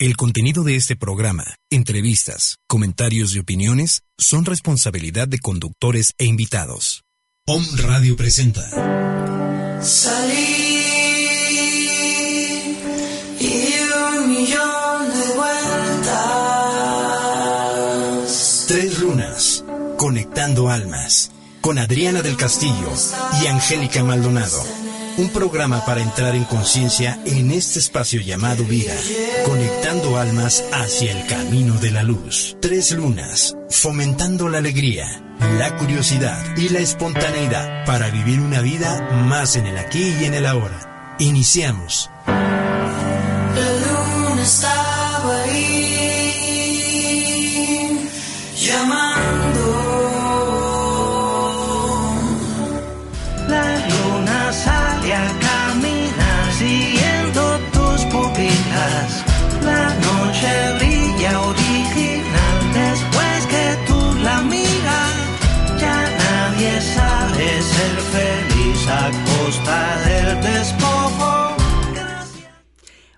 El contenido de este programa, entrevistas, comentarios y opiniones son responsabilidad de conductores e invitados. POM Radio presenta. Salí y un millón de vueltas. Tres lunas, conectando almas, con Adriana del Castillo y Angélica Maldonado. Un programa para entrar en conciencia en este espacio llamado vida, conectando almas hacia el camino de la luz. Tres lunas, fomentando la alegría, la curiosidad y la espontaneidad para vivir una vida más en el aquí y en el ahora. Iniciamos.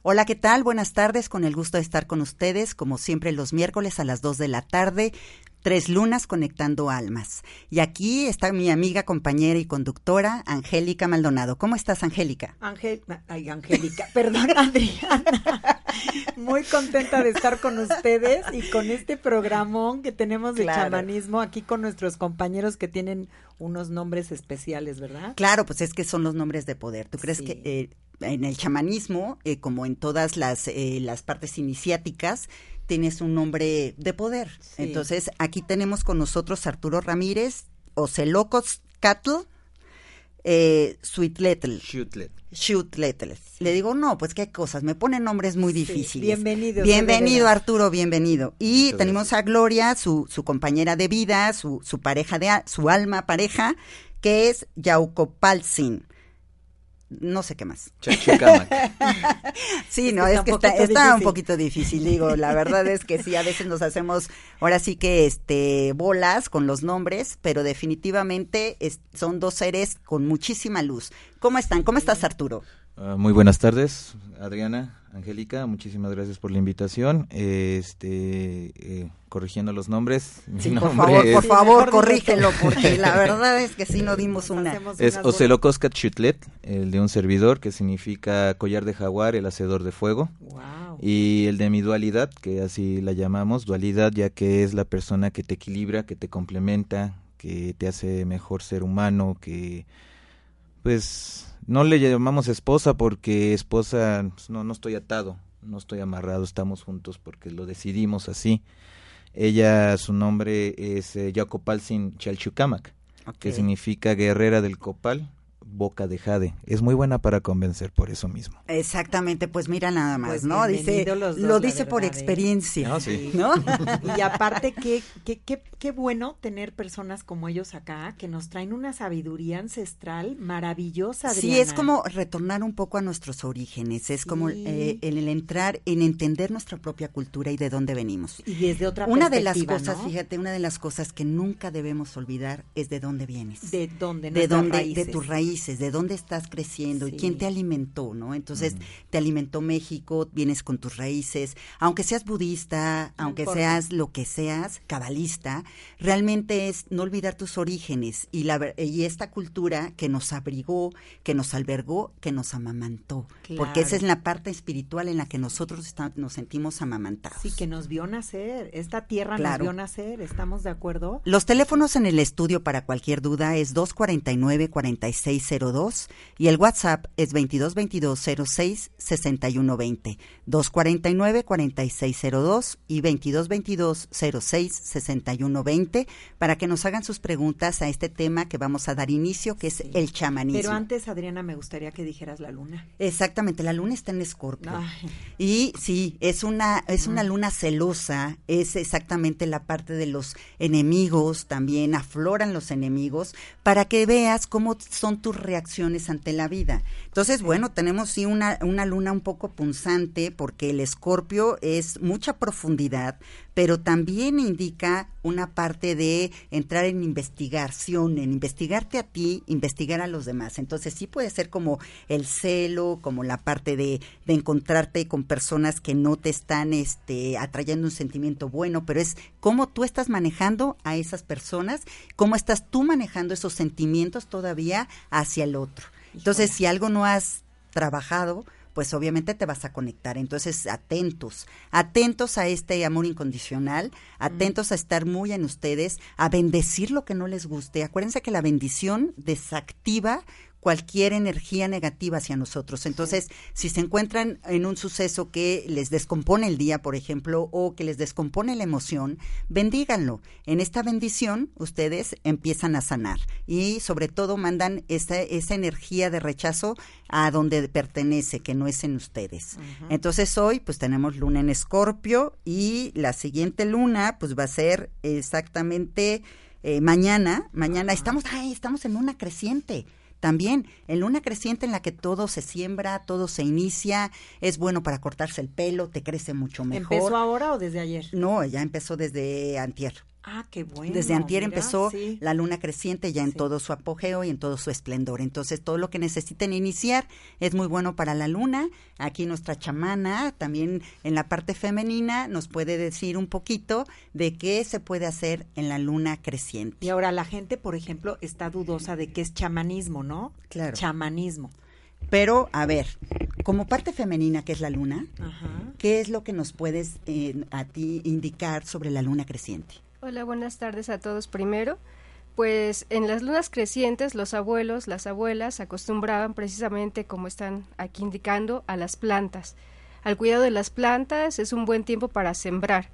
Hola, ¿qué tal? Buenas tardes, con el gusto de estar con ustedes, como siempre los miércoles a las 2 de la tarde, Tres Lunas Conectando Almas. Y aquí está mi amiga, compañera y conductora, Angélica Maldonado. ¿Cómo estás, Angélica? Ángel, ay, Angélica, perdón, Adriana. Muy contenta de estar con ustedes y con este programón que tenemos de Claro. chamanismo aquí con nuestros compañeros que tienen unos nombres especiales, ¿verdad? Claro, pues es que son los nombres de poder. ¿Tú crees Sí. que eh, en el chamanismo, eh, como en todas las, eh, las partes iniciáticas, tienes un nombre de poder? Sí. Entonces, aquí tenemos con nosotros Arturo Ramírez, Ocelocos Cattle, eh, Sweet Little. Shootlet. Shoot Little. Le digo, no, pues qué cosas, me ponen nombres muy Sí, difíciles. bienvenido, Bienvenido, veras. Arturo, bienvenido. Y Muchas tenemos a Gloria, su, su compañera de vida, su, su pareja de, su alma pareja, que es Yaucopalzin. No sé qué más. Sí, no, es está que un está, poquito está un difícil. poquito difícil, digo, la verdad es que sí, a veces nos hacemos, ahora sí que, este, bolas con los nombres, pero definitivamente es- son dos seres con muchísima luz. ¿Cómo están? ¿Cómo estás, Arturo? Ah, muy buenas tardes, Adriana, Angélica, muchísimas gracias por la invitación. Este, eh, corrigiendo los nombres. mi Sí, por favor, es, por favor, corrígelo, porque la verdad es que sí no dimos una. Es. Ocelocoscat Chutlet, el de un servidor, que significa collar de jaguar, el hacedor de fuego. Wow. Y el de mi dualidad, que así la llamamos, dualidad, ya que es la persona que te equilibra, que te complementa, que te hace mejor ser humano, que pues no le llamamos esposa porque esposa, pues, no, no estoy atado, no estoy amarrado, estamos juntos porque lo decidimos así. Ella, su nombre es eh, Yacopalsin Chalchucamac, que significa guerrera del copal, boca de jade. Es muy buena para convencer por eso mismo. Exactamente, pues mira nada más, Pues ¿no? Dice, dos, lo dice por verdad, ¿eh? experiencia, No, sí. ¿no? Y aparte, qué, qué, qué, qué bueno tener personas como ellos acá que nos traen una sabiduría ancestral maravillosa. Sí, Adriana. es como retornar un poco a nuestros orígenes, es como Sí. eh, el, el entrar en entender nuestra propia cultura y de dónde venimos. Y desde otra Una de las cosas, ¿no? fíjate, una de las cosas que nunca debemos olvidar es de dónde vienes. De dónde, de dónde, de raíces. tus raíces, de dónde estás creciendo y quién te alimentó, ¿no? Entonces, te alimentó México, vienes con tus raíces, aunque seas budista, No aunque importa. seas lo que seas, cabalista, realmente es no olvidar tus orígenes y la y esta cultura que nos abrigó, que nos albergó, que nos amamantó, porque esa es la parte espiritual en la que nosotros está- nos sentimos amamantados. Sí, que nos vio nacer. Esta tierra Claro. nos vio nacer. ¿Estamos de acuerdo? Los teléfonos en el estudio para cualquier duda es 249-4602 y el WhatsApp es 2222-06-6120. 249-4602 y 2222-06-6120 para que nos hagan sus preguntas a este tema que vamos a dar inicio, que es el chamanismo. Pero antes, Adriana, me gustaría que dijeras la luna. Exactamente, la luna está en Escorpio. Y sí, es una, es una luna celosa, es exactamente la parte de los enemigos, también afloran los enemigos, para que veas cómo son tus reacciones ante la vida. Entonces, bueno, tenemos sí una, una luna un poco punzante, porque el escorpio es mucha profundidad, pero también indica una parte de entrar en investigación, en investigarte a ti, investigar a los demás. Entonces sí puede ser como el celo, como la parte de, de encontrarte con personas que no te están este, atrayendo un sentimiento bueno, pero es cómo tú estás manejando a esas personas, cómo estás tú manejando esos sentimientos todavía hacia el otro. Entonces, si algo no has trabajado, pues obviamente te vas a conectar. Entonces, atentos, atentos a este amor incondicional, atentos a estar muy en ustedes, a bendecir lo que no les guste. Acuérdense que la bendición desactiva cualquier energía negativa hacia nosotros. Entonces, si se encuentran en un suceso que les descompone el día, por ejemplo, o que les descompone la emoción, bendíganlo. En esta bendición, ustedes empiezan a sanar y sobre todo mandan esa, esa energía de rechazo a donde pertenece, que no es en ustedes. Entonces, hoy, pues tenemos luna en escorpio y la siguiente luna, pues va a ser exactamente... eh, mañana, mañana estamos, ay, estamos en luna creciente también en luna creciente en la que todo se siembra, todo se inicia, es bueno para cortarse el pelo, te crece mucho mejor. ¿Empezó ahora o desde ayer? No, ya empezó desde antier. Ah, qué bueno. Desde antier mira, empezó sí. la luna creciente ya en Sí. todo su apogeo y en todo su esplendor. Entonces, todo lo que necesiten iniciar es muy bueno para la luna. Aquí nuestra chamana, también en la parte femenina, nos puede decir un poquito de qué se puede hacer en la luna creciente. Y ahora la gente, por ejemplo, está dudosa de que es chamanismo, ¿no? Claro. Chamanismo. Pero, a ver, como parte femenina que es la luna, Ajá. ¿qué es lo que nos puedes eh, a ti indicar sobre la luna creciente? Hola, buenas tardes a todos primero. Pues en las lunas crecientes los abuelos, las abuelas acostumbraban precisamente, como están aquí indicando, a las plantas. Al cuidado de las plantas es un buen tiempo para sembrar.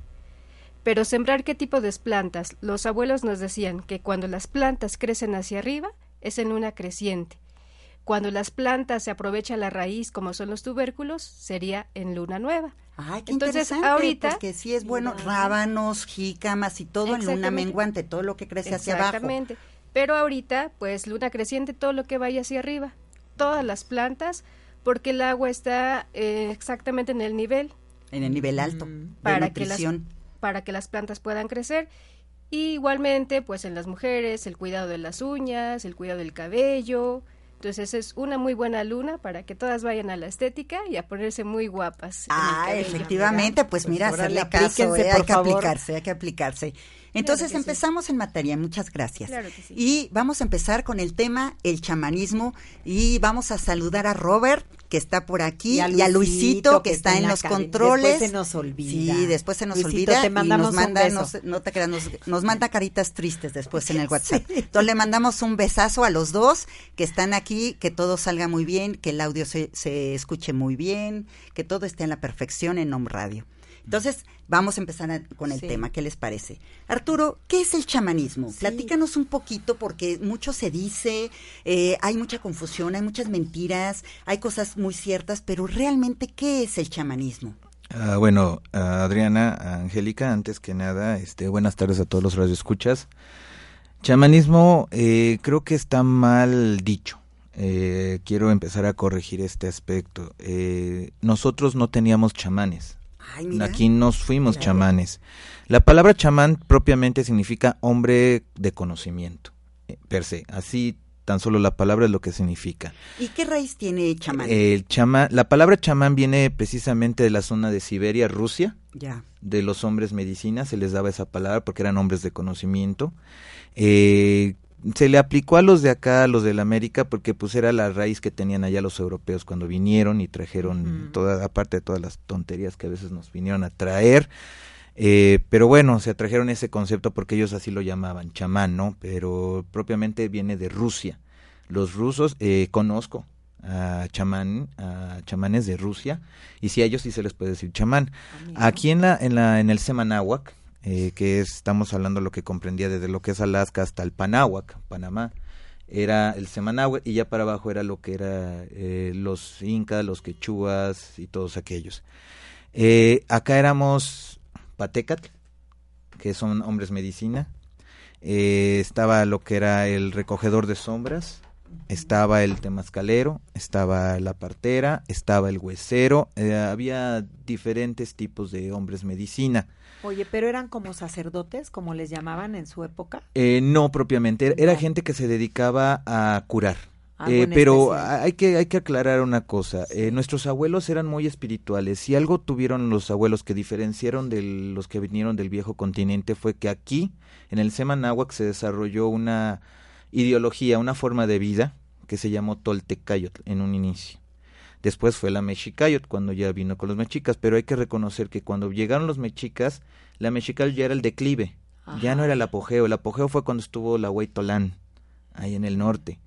Pero sembrar qué tipo de plantas? Los abuelos nos decían que cuando las plantas crecen hacia arriba es en luna creciente. Cuando las plantas se aprovecha la raíz, como son los tubérculos, sería en luna nueva. Ay, qué Entonces, interesante, ahorita- porque sí es bueno, rábanos, jícamas y todo en luna menguante, todo lo que crece hacia abajo. Exactamente. Pero ahorita, pues luna creciente, todo lo que vaya hacia arriba, todas las plantas, porque el agua está eh, exactamente en el nivel En el nivel alto, de Mm, para que las para que las plantas puedan crecer. Y igualmente, pues en las mujeres, el cuidado de las uñas, el cuidado del cabello. Entonces es una muy buena luna para que todas vayan a la estética y a ponerse muy guapas. Ah, cabello. efectivamente, pues Pues mira, órale, hacerle caso, eh, hay que favor. aplicarse, hay que aplicarse. Entonces sí. empezamos en materia, muchas gracias. Claro que sí. Y vamos a empezar con el tema, el chamanismo, y vamos a saludar a Robert, que está por aquí, y a Luisito, que, está, en los cabina. controles. Después se nos olvida. Sí, después se nos Luisito, olvida te y mandamos nos un manda, beso. no, se- no te creas, nos, nos manda caritas tristes después en el WhatsApp. Entonces le mandamos un besazo a los dos que están aquí, que todo salga muy bien, que el audio se, se escuche muy bien, que todo esté en la perfección en Home Radio. Entonces, vamos a empezar a- con el Sí. tema, ¿qué les parece? Arturo, ¿qué es el chamanismo? Platícanos un poquito porque mucho se dice, eh, hay mucha confusión, hay muchas mentiras, hay cosas muy ciertas, pero realmente, ¿qué es el chamanismo? Ah, bueno, Adriana, Angélica, antes que nada, este, buenas tardes a todos los radioescuchas. Chamanismo eh, creo que está mal dicho. Eh, quiero empezar a corregir este aspecto. Eh, nosotros no teníamos chamanes. Ay, mira. Aquí nos fuimos chamanes. La palabra chamán propiamente significa hombre de conocimiento, eh, per se. Así tan solo la palabra es lo que significa. ¿Y qué raíz tiene chamán? El chamán, la palabra chamán viene precisamente de la zona de Siberia, Rusia, ya. de los hombres medicina, se les daba esa palabra porque eran hombres de conocimiento. Eh, se le aplicó a los de acá, a los de la América, porque pues era la raíz que tenían allá los europeos cuando vinieron y trajeron toda, aparte de todas las tonterías que a veces nos vinieron a traer. Eh, pero bueno, se trajeron ese concepto porque ellos así lo llamaban, chamán, ¿no? Pero propiamente viene de Rusia. Los rusos, eh, conozco a chamán, a chamanes de Rusia, y sí a ellos sí se les puede decir chamán. Aquí en la, en la, en el Semanáhuac, eh, que es, estamos hablando lo que comprendía desde lo que es Alaska hasta el Panáhuac, Panamá, era el Semanáhuac y ya para abajo era lo que era eh, los incas, los quechuas y todos aquellos. Eh, acá éramos Patecatl, que son hombres medicina. Eh, estaba lo que era el recogedor de sombras, estaba el temazcalero, estaba la partera, estaba el huesero, eh, había diferentes tipos de hombres medicina. Oye, pero eran como sacerdotes, como les llamaban en su época. Eh, no propiamente, era No. gente que se dedicaba a curar. Algo Eh, pero hay que, hay que aclarar una cosa. eh, nuestros abuelos eran muy espirituales. Si algo tuvieron los abuelos que diferenciaron de los que vinieron del viejo continente fue que aquí, en el Semanáhuac, se desarrolló una ideología, una forma de vida que se llamó Toltecayotl en un inicio. Después fue la Mexicayot cuando ya vino con los mexicas, pero hay que reconocer que cuando llegaron los mexicas, la Mexicayot ya era el declive, ya no era el apogeo. El apogeo fue cuando estuvo la Huaytolán, ahí en el norte.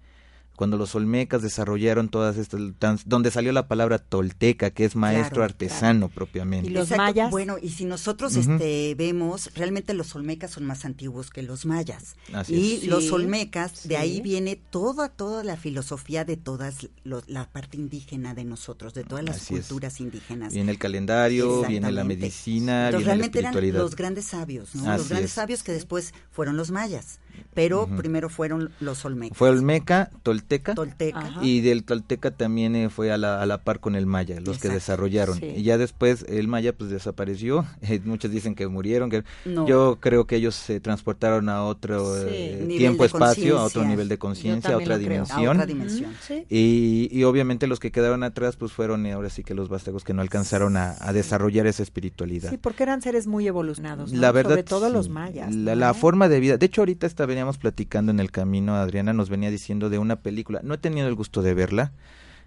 Cuando los olmecas desarrollaron todas estas, donde salió la palabra tolteca, que es maestro Claro, artesano propiamente. ¿Y los mayas? Bueno, y si nosotros este, vemos, realmente los olmecas son más antiguos que los mayas. Así y es. los Sí, olmecas, de ahí viene toda, toda la filosofía de todas, los- la parte indígena de nosotros, de todas las Así es. culturas indígenas. Viene el calendario, viene la medicina, Entonces, viene la realmente eran espiritualidad. los grandes sabios, ¿no? Así los grandes es. sabios que después fueron los mayas, pero primero fueron los olmecas. Fue olmeca, tolteca, Tolteca. Ajá. y del tolteca también eh, fue a la, a la par con el maya, los que desarrollaron. Sí. Y ya después el maya pues desapareció, eh, muchos dicen que murieron, que No. yo creo que ellos se transportaron a otro Sí. eh, tiempo, espacio, a otro nivel de conciencia, a otra. A dimensión. otra dimensión. Sí. Y, y obviamente los que quedaron atrás pues fueron eh, ahora sí que los vástagos que no alcanzaron a, a desarrollar esa espiritualidad. Sí, porque eran seres muy evolucionados, ¿no? La verdad, Sobre todo sí. los mayas. La, ¿no? la forma de vida. De hecho, ahorita está, veníamos platicando en el camino. Adriana nos venía diciendo de una película. No he tenido el gusto de verla.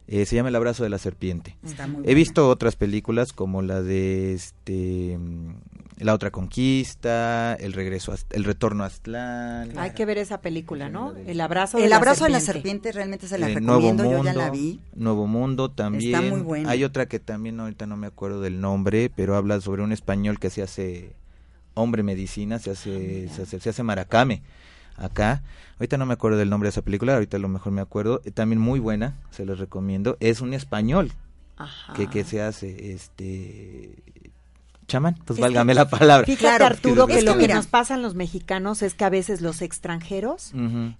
eh, se llama El abrazo de la serpiente. Está muy He buena. visto otras películas como la de este mm, La otra conquista, El regreso, a El retorno a Aztlán. Hay que ver esa película, ¿no? El abrazo de El la abrazo de la serpiente. serpiente realmente se la eh, Nuevo recomiendo, yo ya Mundo, la vi. Nuevo Mundo también. Está muy buena. Hay otra que también ahorita no me acuerdo del nombre, pero habla sobre un español que se hace hombre medicina, se hace, Ah, se hace, se hace maracame acá. Ahorita no me acuerdo del nombre de esa película, ahorita a lo mejor me acuerdo. Eh, También muy buena, se los recomiendo. Es un español Ajá. que, que se hace, este... Chamán, pues Es válgame que- la palabra. Fíjate, Claro, Arturo, que es que lo que mira- nos pasa en los mexicanos es que a veces los extranjeros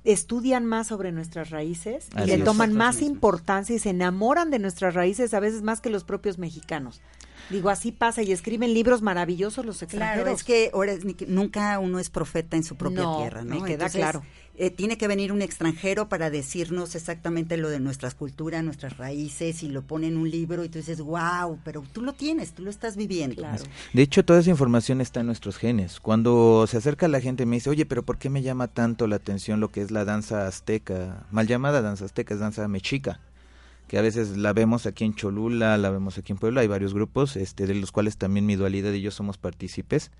estudian más sobre nuestras raíces y le es. toman más mismos. importancia y se enamoran de nuestras raíces a veces más que los propios mexicanos. Digo, así pasa y escriben libros maravillosos los extranjeros. Claro, es que ahora es ni que- nunca uno es profeta en su propia No, tierra, ¿no? me queda claro. eh, tiene que venir un extranjero para decirnos exactamente lo de nuestras culturas, nuestras raíces, y lo pone en un libro y tú dices, wow, pero tú lo tienes, tú lo estás viviendo. Claro. De hecho, toda esa información está en nuestros genes. Cuando se acerca la gente me dice, oye, pero ¿por qué me llama tanto la atención lo que es la danza azteca? Mal llamada danza azteca, es danza mexica. Que a veces la vemos aquí en Cholula, la vemos aquí en Puebla, hay varios grupos, este, de los cuales también mi dualidad y yo somos partícipes.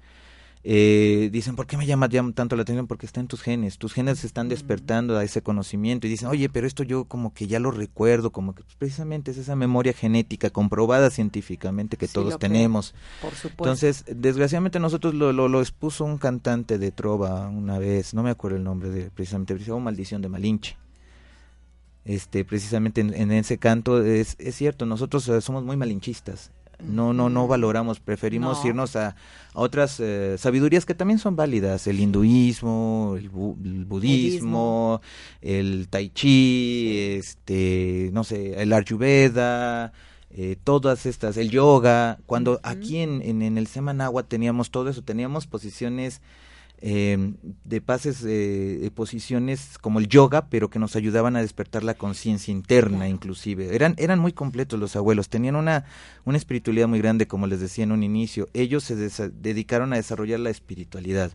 Eh, dicen, ¿por qué me llama, tanto la atención? Porque está en tus genes, tus genes se están despertando a ese conocimiento y dicen, oye, pero esto yo como que ya lo recuerdo, como que pues, precisamente es esa memoria genética comprobada científicamente que Sí, todos tenemos. Por supuesto. Entonces, desgraciadamente nosotros lo, lo, lo expuso un cantante de trova una vez, no me acuerdo el nombre de precisamente, pero se llama Maldición de Malinche. Este, precisamente en, en ese canto es, es cierto, nosotros eh, somos muy malinchistas. No, no, no valoramos, preferimos No. irnos a, a otras eh, sabidurías que también son válidas, el hinduismo, el, bu- el budismo, el tai chi, este, no sé, el ayurveda, eh, todas estas, el yoga, cuando aquí en, en, en el Semanagua teníamos todo eso, teníamos posiciones eh, de pases, eh, de posiciones como el yoga, pero que nos ayudaban a despertar la conciencia interna, inclusive. Eran, eran muy completos los abuelos, tenían una, una espiritualidad muy grande, como les decía en un inicio. Ellos se dedicaron a desarrollar la espiritualidad,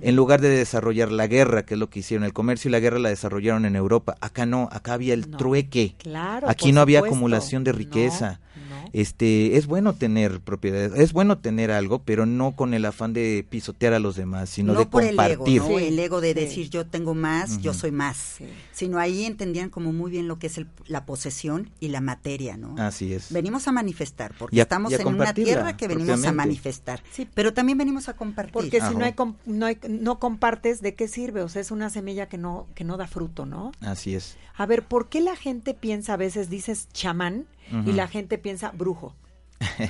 en lugar de desarrollar la guerra, que es lo que hicieron. El comercio y la guerra la desarrollaron en Europa. Acá no, acá había el No. trueque. Claro, Aquí no había supuesto. acumulación de riqueza. no. Este, es bueno tener propiedades, es bueno tener algo, pero no con el afán de pisotear a los demás, sino no de por el ego, compartir. ¿no? Sí, el ego de sí. decir yo tengo más, yo soy más, Sí. sino ahí entendían como muy bien lo que es el- la posesión y la materia, ¿no? Así es. Venimos a manifestar, porque a- estamos en una tierra que venimos a manifestar, Sí. pero también venimos a compartir. Porque si no hay, no hay no compartes, ¿de qué sirve? O sea, es una semilla que no que no da fruto, ¿no? Así es. A ver, ¿por qué la gente piensa a veces dices chamán y la gente piensa brujo?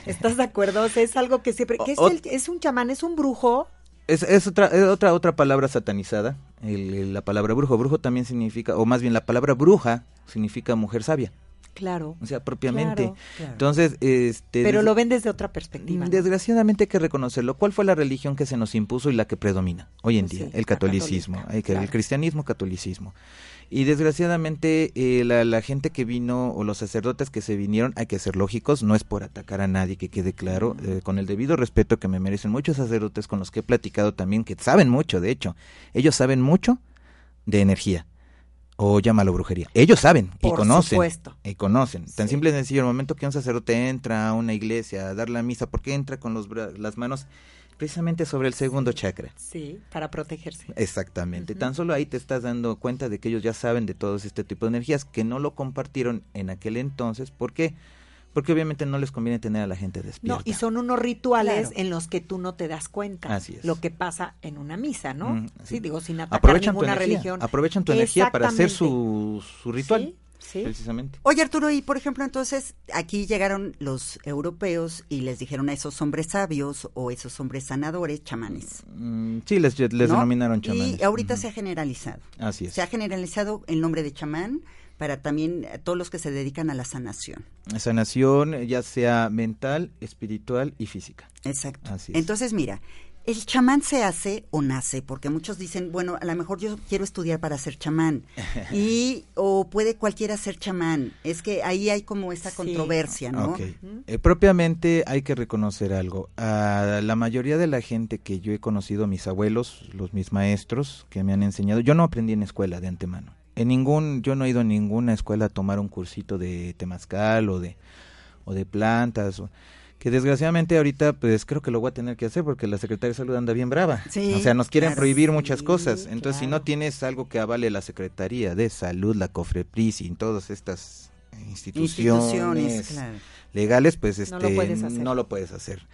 ¿Estás de acuerdo? O sea, es algo que siempre ¿qué es, el- es un chamán, es un brujo. Es, es otra, es otra, otra palabra satanizada el- el- la palabra brujo. Brujo también significa, o más bien la palabra bruja significa mujer sabia, Claro. o sea, propiamente. Claro. Claro. Entonces, este... Pero lo ven desde otra perspectiva. ¿no? Desgraciadamente hay que reconocerlo. ¿Cuál fue la religión que se nos impuso y la que predomina hoy en Pues día? sí, el catolicismo, que- claro. el cristianismo, catolicismo. Y desgraciadamente eh, la, la gente que vino o los sacerdotes que se vinieron, hay que ser lógicos, no es por atacar a nadie, que quede claro, eh, con el debido respeto que me merecen muchos sacerdotes con los que he platicado también, que saben mucho, de hecho, ellos saben mucho de energía. O llámalo brujería. Ellos saben y Por conocen. supuesto. Y conocen. Tan Sí. simple y sencillo, el momento que un sacerdote entra a una iglesia a dar la misa, ¿por qué entra con los bra- las manos precisamente sobre el segundo chakra? Sí, para protegerse. Exactamente. Tan solo ahí te estás dando cuenta de que ellos ya saben de todos este tipo de energías, que no lo compartieron en aquel entonces. ¿Por qué? Porque obviamente no les conviene tener a la gente despierta. No, y son unos rituales Claro. en los que tú no te das cuenta. Así es. Lo que pasa en una misa, ¿no? Mm, sí. sí. digo, sin atacar aprovechan tu ninguna energía, religión. aprovechan tu energía para hacer su, su ritual, Sí, sí. precisamente. Oye Arturo, y por ejemplo entonces aquí llegaron los europeos y les dijeron a esos hombres sabios o esos hombres sanadores chamanes. Mm, sí, les, les ¿no? denominaron chamanes. Y ahorita se ha generalizado. Así es. Se ha generalizado el nombre de chamán para también eh, todos los que se dedican a la sanación. Sanación, ya sea mental, espiritual y física. Exacto. Así es. Entonces, mira, el chamán se hace o nace, porque muchos dicen, bueno, a lo mejor yo quiero estudiar para ser chamán. y, o puede cualquiera ser chamán. Es que ahí hay como esa Sí. controversia, ¿no? Eh, propiamente hay que reconocer algo. A la mayoría de la gente que yo he conocido, mis abuelos, los mis maestros que me han enseñado, yo no aprendí en escuela de antemano. En ningún, yo no he ido a ninguna escuela a tomar un cursito de temazcal o de o de plantas, o- que desgraciadamente ahorita pues creo que lo voy a tener que hacer porque la Secretaría de Salud anda bien brava. Sí, o sea, nos quieren claro. prohibir muchas Sí, cosas. Entonces, si no tienes algo que avale la Secretaría de Salud, la COFREPRIS y todas estas instituciones, Instituciones, claro. legales, pues No este lo puedes hacer. no lo puedes hacer.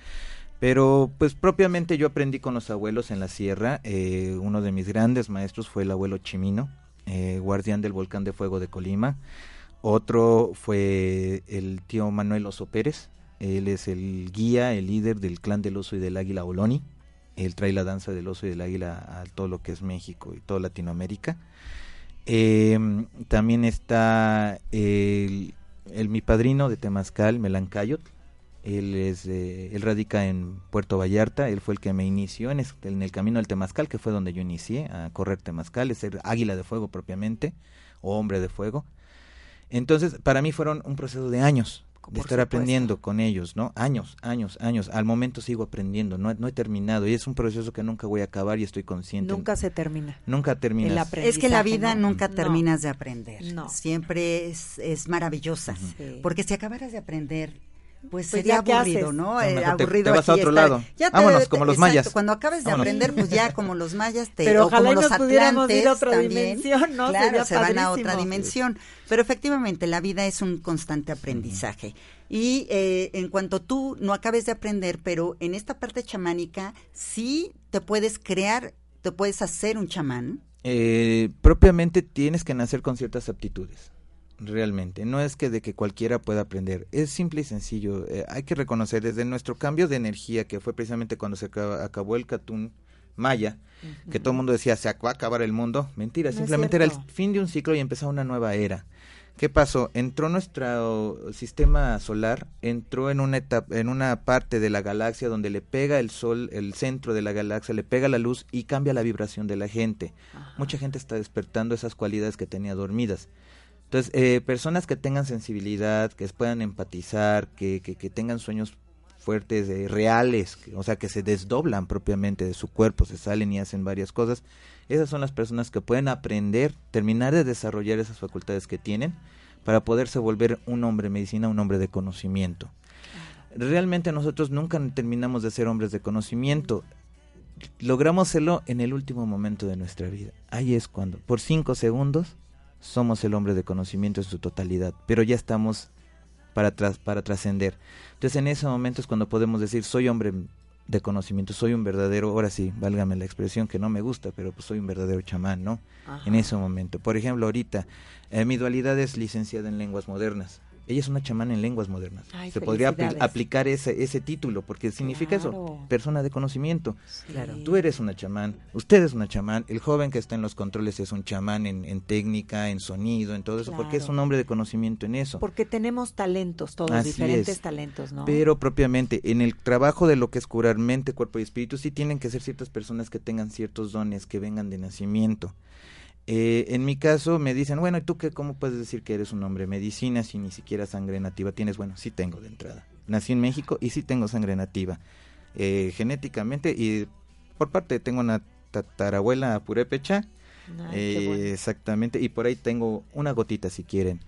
Pero pues propiamente yo aprendí con los abuelos en la sierra. eh, uno de mis grandes maestros fue el abuelo Chimino, eh, guardián del volcán de fuego de Colima. Otro fue el tío Manuel Oso Pérez. Él es el guía, el líder del clan del oso y del águila Oloni. Él trae la danza del oso y del águila a todo lo que es México y toda Latinoamérica. Eh, también está el, mi padrino de Temazcal, Melancayot. Él es, eh, él radica en Puerto Vallarta. Él fue el que me inició en, el camino del Temazcal, que fue donde yo inicié a correr Temazcal, es ser águila de fuego propiamente, o hombre de fuego. Entonces, para mí fueron un proceso de años de estar supuesto. aprendiendo con ellos, ¿no? Años, años, años. Al momento sigo aprendiendo, no, he- no he terminado y es un proceso que nunca voy a acabar y estoy consciente. Nunca se termina. nunca terminas. el Es que la vida ¿no? nunca No. terminas de aprender. No. Siempre es, es maravillosa. Sí. Porque si acabaras de aprender, pues, Pues sería ya, ¿qué aburrido? ¿no? Eh, te- aburrido te vas a aquí otro estar. lado. Ya te- Vámonos, te- como los exacto, mayas. Cuando acabes de Vámonos. aprender, pues ya como los mayas, te, Pero o ojalá como y los nos pudiéramos ir a otra también. dimensión, ¿no? Claro, Sería se van a otra dimensión. Pero efectivamente, la vida es un constante aprendizaje. Y eh, en cuanto tú no acabes de aprender, pero en esta parte chamánica, sí te puedes crear, te puedes hacer un chamán. Eh, propiamente tienes que nacer con ciertas aptitudes. Realmente, no es que de que cualquiera pueda aprender, es simple y sencillo. Eh, hay que reconocer desde nuestro cambio de energía, que fue precisamente cuando se acabó el Catún Maya, que todo el mundo decía se va a acabar el mundo. Mentira, No simplemente era el fin de un ciclo y empezaba una nueva era. ¿Qué pasó? Entró nuestro sistema solar, entró en una etapa, en una parte de la galaxia donde le pega el sol, el centro de la galaxia, le pega la luz y cambia la vibración de la gente. Mucha gente está despertando esas cualidades que tenía dormidas. Entonces, eh, personas que tengan sensibilidad, que puedan empatizar, que, que, que tengan sueños fuertes, eh, reales, que- o sea, que se desdoblan propiamente de su cuerpo, se salen y hacen varias cosas, esas son las personas que pueden aprender, terminar de desarrollar esas facultades que tienen para poderse volver un hombre de medicina, un hombre de conocimiento. Realmente nosotros nunca terminamos de ser hombres de conocimiento. Logramos serlo en el último momento de nuestra vida. Ahí es cuando, por cinco segundos, somos el hombre de conocimiento en su totalidad, pero ya estamos para, tras, para trascender. Entonces en ese momento es cuando podemos decir, soy hombre de conocimiento, soy un verdadero, ahora sí, válgame la expresión que no me gusta, pero pues soy un verdadero chamán, ¿no? Ajá. En ese momento. Por ejemplo, ahorita, eh, mi dualidad es licenciada en lenguas modernas. Ella es una chamana en lenguas modernas. Ay, Se podría aplicar ese, ese título, porque significa Claro. eso, persona de conocimiento. Claro. Tú eres una chamán, usted es una chamán, el joven que está en los controles es un chamán en, en técnica, en sonido, en todo eso, porque es un hombre de conocimiento en eso. Porque tenemos talentos, todos Así diferentes es. talentos, ¿no? Pero propiamente, en el trabajo de lo que es curar mente, cuerpo y espíritu, sí tienen que ser ciertas personas que tengan ciertos dones, que vengan de nacimiento. Eh, en mi caso me dicen, bueno, ¿y tú qué, cómo puedes decir que eres un hombre medicina si ni siquiera sangre nativa tienes? Bueno, sí tengo de entrada. Nací en México y sí tengo sangre nativa. Eh, genéticamente y por parte tengo una tatarabuela purépecha. Ay, Eh, bueno. Exactamente, y por ahí tengo una gotita si quieren.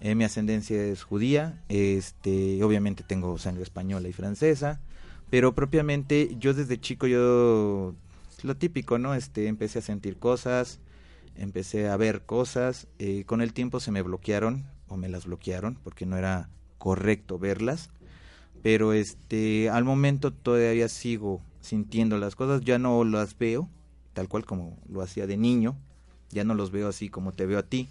Eh, mi ascendencia es judía, este, obviamente tengo sangre española y francesa, pero propiamente yo desde chico yo lo típico, ¿no? Este, empecé a sentir cosas, empecé a ver cosas, eh, con el tiempo se me bloquearon o me las bloquearon porque no era correcto verlas, pero este, al momento todavía sigo sintiendo las cosas, ya no las veo tal cual como lo hacía de niño, ya no los veo así como te veo a ti,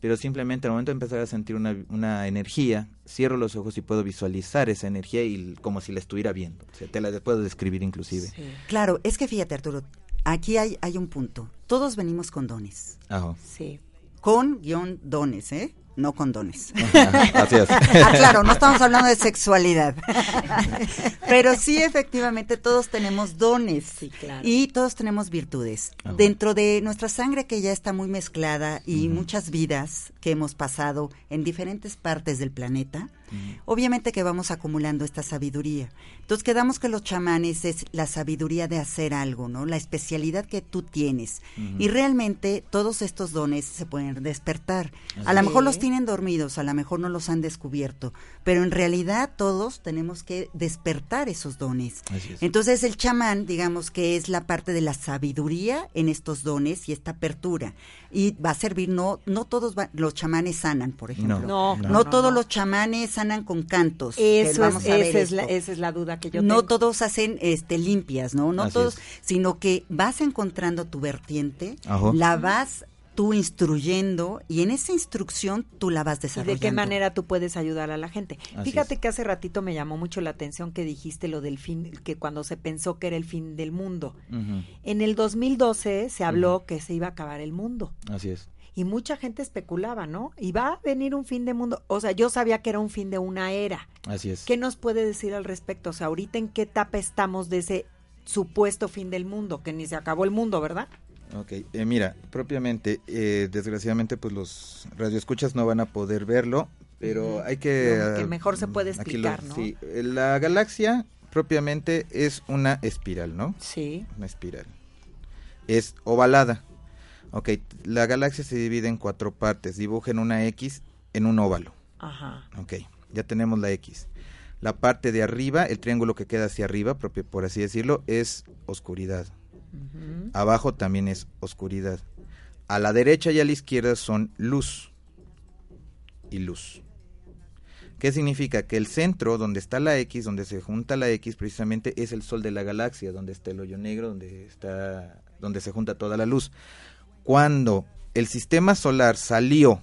pero simplemente al momento de empezar a sentir una, una energía, cierro los ojos y puedo visualizar esa energía y como si la estuviera viendo, te la puedo describir inclusive. Claro, es que fíjate Arturo, aquí hay, hay un punto. Todos venimos con dones. Ajá. Sí. Con guion dones, ¿eh? No con dones. Ajá, así es. Ah, claro, no estamos hablando de sexualidad. Pero sí, efectivamente, todos tenemos dones. Sí, claro. Y todos tenemos virtudes. Ajá. Dentro de nuestra sangre que ya está muy mezclada y muchas vidas que hemos pasado en diferentes partes del planeta, obviamente que vamos acumulando esta sabiduría. Entonces quedamos que los chamanes es la sabiduría de hacer algo, ¿no? La especialidad que tú tienes. Y realmente todos estos dones se pueden despertar. A lo mejor los tienen dormidos, a lo mejor no los han descubierto, pero en realidad todos tenemos que despertar esos dones. Así es. Entonces el chamán, digamos que es la parte de la sabiduría en estos dones y esta apertura. Y va a servir, no, no todos va- los chamanes sanan, por ejemplo. No, No, no, todos no. los chamanes sanan con cantos. Eso vamos es, a ver esa, es la, esto. esa es la duda que yo no tengo. todos hacen este limpias, ¿no? No Así todos, es. sino que vas encontrando tu vertiente, Ajá. la vas tú instruyendo y en esa instrucción tú la vas ¿Y desarrollando. de qué manera tú puedes ayudar a la gente? Así Fíjate es. que hace ratito me llamó mucho la atención que dijiste lo del fin, que cuando se pensó que era el fin del mundo. Ujú. En el 2012 se habló que se iba a acabar el mundo. Así es. Y mucha gente especulaba, ¿no? Y va a venir un fin de mundo. O sea, yo sabía que era un fin de una era. Así es. ¿Qué nos puede decir al respecto? O sea, ahorita en qué etapa estamos de ese supuesto fin del mundo, que ni se acabó el mundo, ¿verdad? Ok, eh, mira, propiamente, eh, desgraciadamente, pues los radioescuchas no van a poder verlo, pero hay que... Ah, mejor se puede aquí lo- explicar, ¿no? Sí, eh, la galaxia propiamente es una espiral, ¿no? Sí. Una espiral. Es ovalada. Ok, la galaxia se divide en cuatro partes, dibujen una X en un óvalo. Ajá. Ok, ya tenemos la X. La parte de arriba, el triángulo que queda hacia arriba, propio- por así decirlo, es oscuridad. Abajo también es oscuridad. A la derecha y a la izquierda son luz y luz. ¿Qué significa? Que el centro, donde está la X, donde se junta la X, precisamente es el sol de la galaxia, donde está el hoyo negro, donde está, donde se junta toda la luz. Cuando el sistema solar salió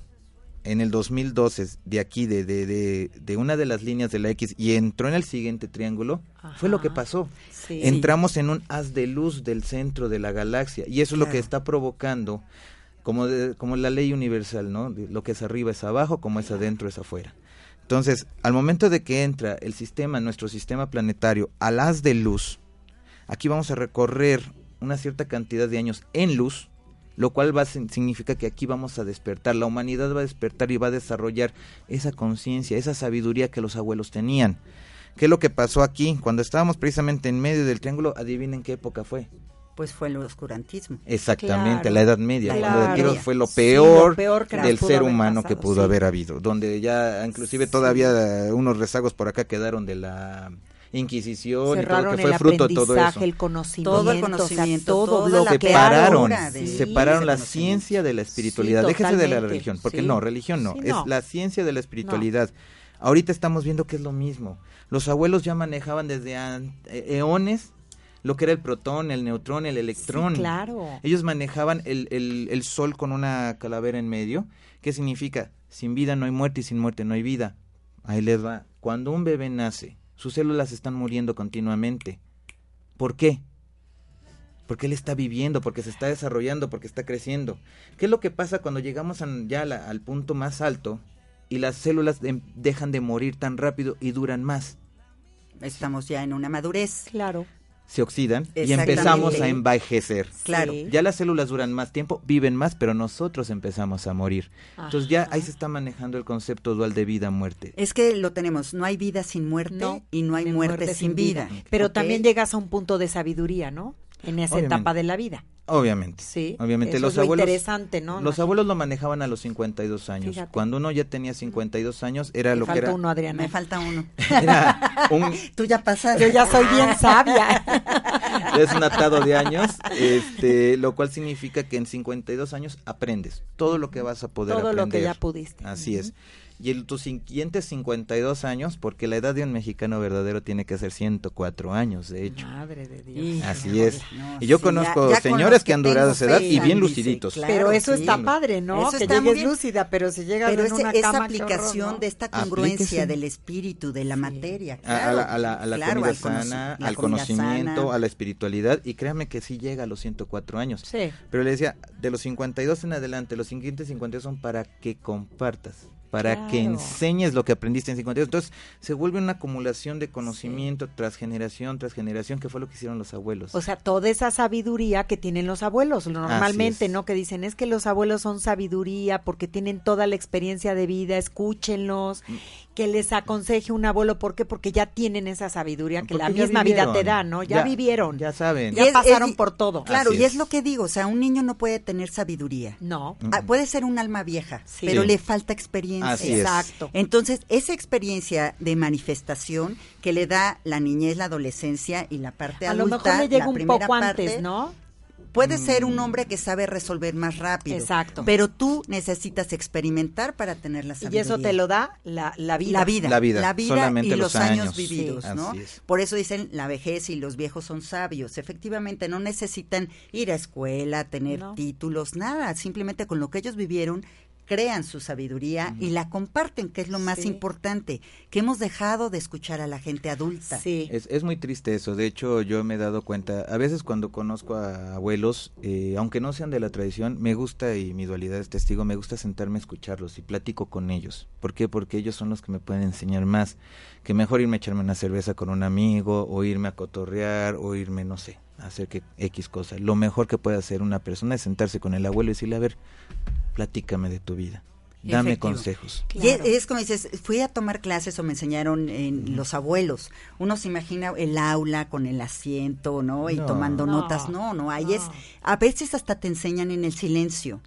en el 2012 de aquí, de, de, de, de una de las líneas de la X, y entró en el siguiente triángulo, fue lo que pasó Sí. entramos en un haz de luz del centro de la galaxia y eso es lo que está provocando como de- como la ley universal, ¿no? Lo que es arriba es abajo, como es adentro es afuera. Entonces, al momento de que entra el sistema, nuestro sistema planetario, al haz de luz, aquí vamos a recorrer una cierta cantidad de años en luz, lo cual va a significa que aquí vamos a despertar, la humanidad va a despertar y va a desarrollar esa conciencia, esa sabiduría que los abuelos tenían. ¿Qué es lo que pasó aquí? Cuando estábamos precisamente en medio del triángulo, adivinen qué época fue. Pues fue el oscurantismo. Exactamente, Claro. la Edad Media. Claro. Cuando fue lo Sí, peor, lo peor del ser humano que pudo sí. haber habido. Donde ya, inclusive Sí. todavía unos rezagos por acá quedaron de la Inquisición y todo que fue el fruto de todo eso. el conocimiento, Todo el o sea, conocimiento, todo lo separaron, apertura de- Sí, separaron la ciencia de la espiritualidad. Sí, Déjese de la religión, porque sí. no, religión no, Sí, es no. la ciencia de la espiritualidad. Ahorita estamos viendo que es lo mismo. Los abuelos ya manejaban desde an- e- eones lo que era el protón, el neutrón, el electrón. Sí, claro. Ellos manejaban el, el, el sol con una calavera en medio. ¿Qué significa? Sin vida no hay muerte y sin muerte no hay vida. Ahí les va. Cuando un bebé nace, sus células están muriendo continuamente. ¿Por qué? Porque él está viviendo, porque se está desarrollando, porque está creciendo. ¿Qué es lo que pasa cuando llegamos a- ya la- al punto más alto y las células de- dejan de morir tan rápido y duran más? Estamos ya en una madurez. Claro. Se oxidan y empezamos a envejecer. Claro. Sí. Ya las células duran más tiempo, viven más, pero nosotros empezamos a morir. Entonces ya ahí se está manejando el concepto dual de vida-muerte. Es que lo tenemos, no hay vida sin muerte No, y no hay muerte, sin vida. Pero también llegas a un punto de sabiduría, ¿no? En esa Obviamente. etapa de la vida. Obviamente. Sí. Obviamente Eso los es lo abuelos interesante, ¿no? Los abuelos lo manejaban a los 52 años. Fíjate. Cuando uno ya tenía 52 años era Me lo que falta era uno, Adriana. Me falta uno. era un Tú ya pasas. Yo ya soy bien sabia. es un atado de años, este, lo cual significa que en 52 años aprendes todo lo que vas a poder Todo aprender. lo que ya pudiste. Así es. Y en tus siguientes 52 años, porque la edad de un mexicano verdadero tiene que ser 104 años, de hecho. Madre de Dios. Híjole, Así es. no, y yo sí, conozco ya- ya con señores que han durado esa edad y bien luciditos. claro, Pero eso sí. está padre, ¿no? Eso que está muy llegues bien. lúcida, pero si Pero en ese- una esa cama, qué horror, aplicación ¿no? de esta Aplíquese. congruencia del espíritu, de la materia, A- a, claro, la, a la- a la claro, comida sana, la al conocimiento, sana. a la espiritualidad, y créame que sí llega a los 104 años. Sí. Pero le decía, de los 52 en adelante, los siguientes 52 son para que compartas, para que enseñes lo que aprendiste en 52. Entonces, se vuelve una acumulación de conocimiento tras generación, tras generación, que fue lo que hicieron los abuelos. O sea, toda esa sabiduría que tienen los abuelos, normalmente. ¿no? Que dicen, es que los abuelos son sabiduría porque tienen toda la experiencia de vida, escúchenlos, Mm. Que les aconseje un abuelo, ¿por qué? Porque ya tienen esa sabiduría que la Porque misma vida te da, ¿no? Ya, Ya- vivieron. ya saben. Ya es- pasaron es- por todo. Claro, Así y es es. lo que digo, o sea, un niño no puede tener sabiduría. No. Ah, puede ser un alma vieja, Sí. pero Sí. le falta experiencia. Así es. Exacto. Entonces, esa experiencia de manifestación que le da la niñez, la adolescencia y la parte A lo adulta, mejor le llega la un primera poco parte, antes, ¿no? Puede ser Mm. un hombre que sabe resolver más rápido. Exacto. Pero tú necesitas experimentar para tener la Y sabiduría. eso te lo da la, la vida. La vida, La vida, solamente y los, los años, años. vividos, Sí. ¿no? Es. Por eso dicen la vejez y los viejos son sabios. Efectivamente, no necesitan ir a escuela, tener No. títulos, nada. Simplemente con lo que ellos vivieron crean su sabiduría y la comparten, que es lo más Sí. importante, que hemos dejado de escuchar a la gente adulta. Sí. Es, es muy triste eso. De hecho, yo me he dado cuenta, a veces cuando conozco a abuelos, eh, aunque no sean de la tradición, me gusta, y mi dualidad es testigo, me gusta sentarme a escucharlos y platico con ellos. ¿Por qué? Porque ellos son los que me pueden enseñar más. Que mejor irme a echarme una cerveza con un amigo, o irme a cotorrear, o irme, no sé, a hacer que X cosa. Lo mejor que puede hacer una persona es sentarse con el abuelo y decirle, a ver, platícame de tu vida. Dame Efectivo. consejos. Y es, como dices, fui a tomar clases o me enseñaron en los abuelos. Uno se imagina el aula con el asiento, ¿no? Y No. tomando No, notas. No, no, ahí no. es, a veces hasta te enseñan en el silencio.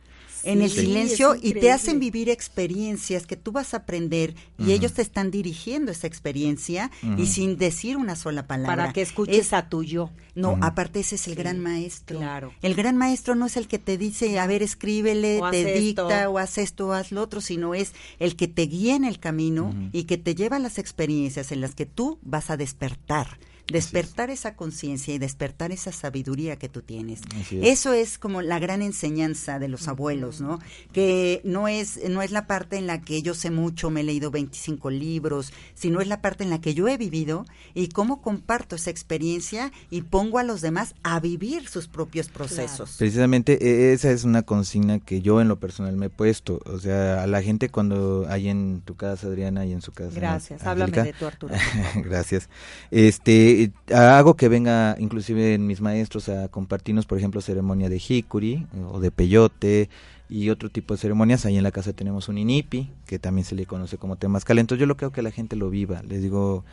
En el Sí, silencio y te hacen vivir experiencias que tú vas a aprender y ellos te están dirigiendo esa experiencia y sin decir una sola palabra. Para que escuches Es- a tu yo. no, aparte ese es el Sí, gran maestro. claro. El gran maestro no es el que te dice, a ver, escríbele, O te esto. dicta o haz esto o haz lo otro, sino es el que te guía en el camino y que te lleva a las experiencias en las que tú vas a despertar. Despertar esa conciencia y despertar esa sabiduría que tú tienes. Es. Eso es como la gran enseñanza de los abuelos, ¿no? Que no es, no es la parte en la que yo sé mucho, me he leído 25 libros, sino es la parte en la que yo he vivido y cómo comparto esa experiencia y pongo a los demás a vivir sus propios procesos. Precisamente e- esa es una consigna que yo en lo personal me he puesto. O sea, a la gente cuando hay en tu casa, Adriana, y en su casa. Gracias. Háblame de tu Arturo. Gracias. Este, hago que venga inclusive en mis maestros a compartirnos, por ejemplo, ceremonia de jicuri o de peyote y otro tipo de ceremonias. Ahí en la casa tenemos un inipi, que también se le conoce como temazcal. Entonces yo lo que hago que la gente lo viva. Les digo,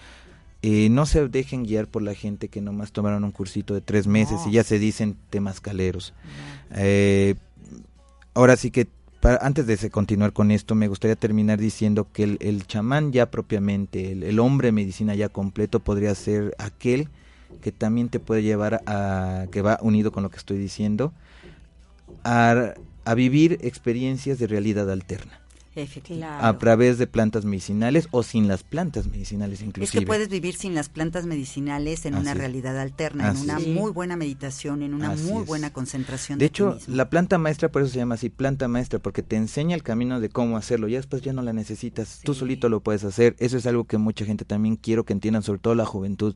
eh, no se dejen guiar por la gente que nomás tomaron un cursito de tres meses No. y ya se dicen temazcaleros. Eh, ahora sí que antes de continuar con esto, me gustaría terminar diciendo que el, chamán ya propiamente, el, hombre medicina ya completo podría ser aquel que también te puede llevar a, que va unido con lo que estoy diciendo, a vivir experiencias de realidad alterna. Claro. a través de plantas medicinales o sin las plantas medicinales Es inclusive. que puedes vivir sin las plantas medicinales en Así una es. realidad alterna, en una es. muy buena meditación, en una Así muy es. buena concentración. De ti hecho, la planta maestra por eso se llama así, planta maestra, porque te enseña el camino de cómo hacerlo. Ya después ya no la necesitas, tú solito lo puedes hacer. Eso es algo que mucha gente también quiero que entiendan, sobre todo la juventud.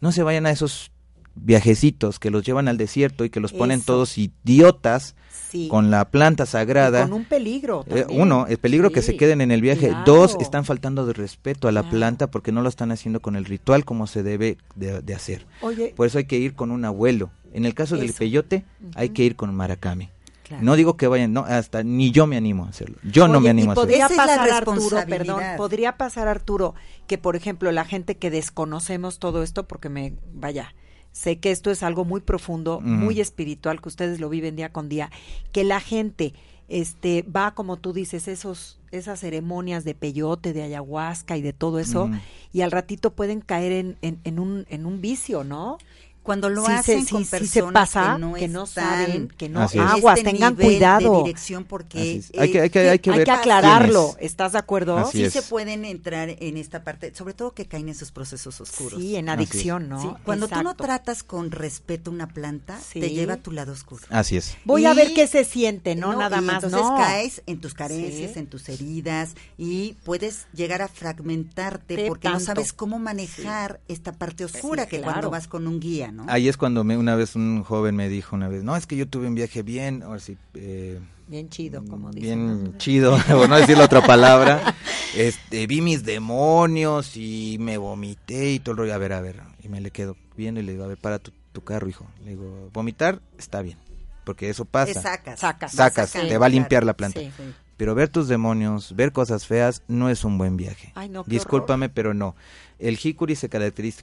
No se vayan a esos viajecitos que los llevan al desierto y que los ponen todos idiotas Sí. con la planta Y sagrada. con un peligro. Eh, uno, el peligro que se queden en el viaje. claro. Dos, están faltando de respeto a la Claro. planta porque no lo están haciendo con el ritual como se debe de, de hacer. Oye, Por eso hay que ir con un abuelo. En el caso del peyote, hay que ir con maracame. Claro. No digo que vayan, no, hasta ni yo me animo a hacerlo. Yo no me animo y a hacerlo. podría Esa es la pasar Arturo, perdón, podría pasar Arturo que por ejemplo la gente que desconocemos todo esto porque me vaya, sé que esto es algo muy profundo, muy espiritual que ustedes lo viven día con día, que la gente este va como tú dices esos esas ceremonias de peyote, de ayahuasca y de todo eso y al ratito pueden caer en, en, en un en un vicio, ¿no? Cuando lo Sí hacen sí- con sí se personas pasa, que no, que no están saben, que no aguas, este tengan nivel cuidado. de dirección porque. Hay que- hay que- ¿qué hay que Hay ver que pasa? aclararlo, es. ¿estás de acuerdo? Así sí es. se pueden entrar en esta parte, sobre todo que caen en sus procesos oscuros. Sí, en adicción, ¿no? Sí, Cuando tú no Exacto. tratas con respeto una planta, Sí. te lleva a tu lado oscuro. Así es. Voy a ver qué se siente, no, nada y más, entonces no. caes en tus carencias, Sí. en tus heridas y puedes llegar a fragmentarte porque no sabes cómo manejar esta parte oscura que claro. cuando vas con un guía, ¿no? Ahí es cuando me, una vez un joven me dijo una vez, no, es que yo tuve un viaje bien, ahora sí, eh, Bien chido, como dicen. bien chido, por no decir la otra palabra. Este, vi mis demonios y me vomité y todo el rollo. A ver, a ver. Y me le quedo viendo y le digo, a ver, para tu, tu carro, hijo. Le digo, vomitar está bien, porque eso Te pasa. sacas. Sacas. Sacas, te va a limpiar claro. la planta. Sí. Sí. Pero ver tus demonios, ver cosas feas, no es un buen viaje. Ay, no, Discúlpame, pero no. El hikuri se caracteriza,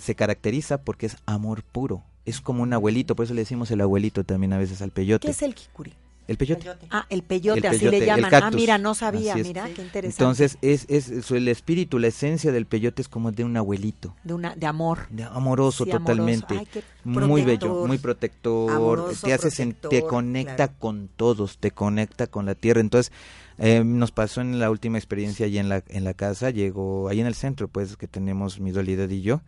se caracteriza porque es amor puro. Es como un abuelito, por eso le decimos el abuelito también a veces al peyote. ¿Qué es el kikuri? El peyote. Ah, el peyote, El así le llaman. ah, mira, no sabía, mira, qué interesante. Entonces, es, es, es el espíritu, la esencia del peyote es como de un abuelito. de una de amor. de amoroso Sí, amoroso. totalmente. Ay, qué muy bello, protector. muy protector. Amoroso, te hace sen- te protector, conecta claro. con todos, te conecta con la tierra. Entonces, eh, nos pasó en la última experiencia allí en la, en la casa, llegó ahí en el centro, pues, que tenemos mi dualidad y yo.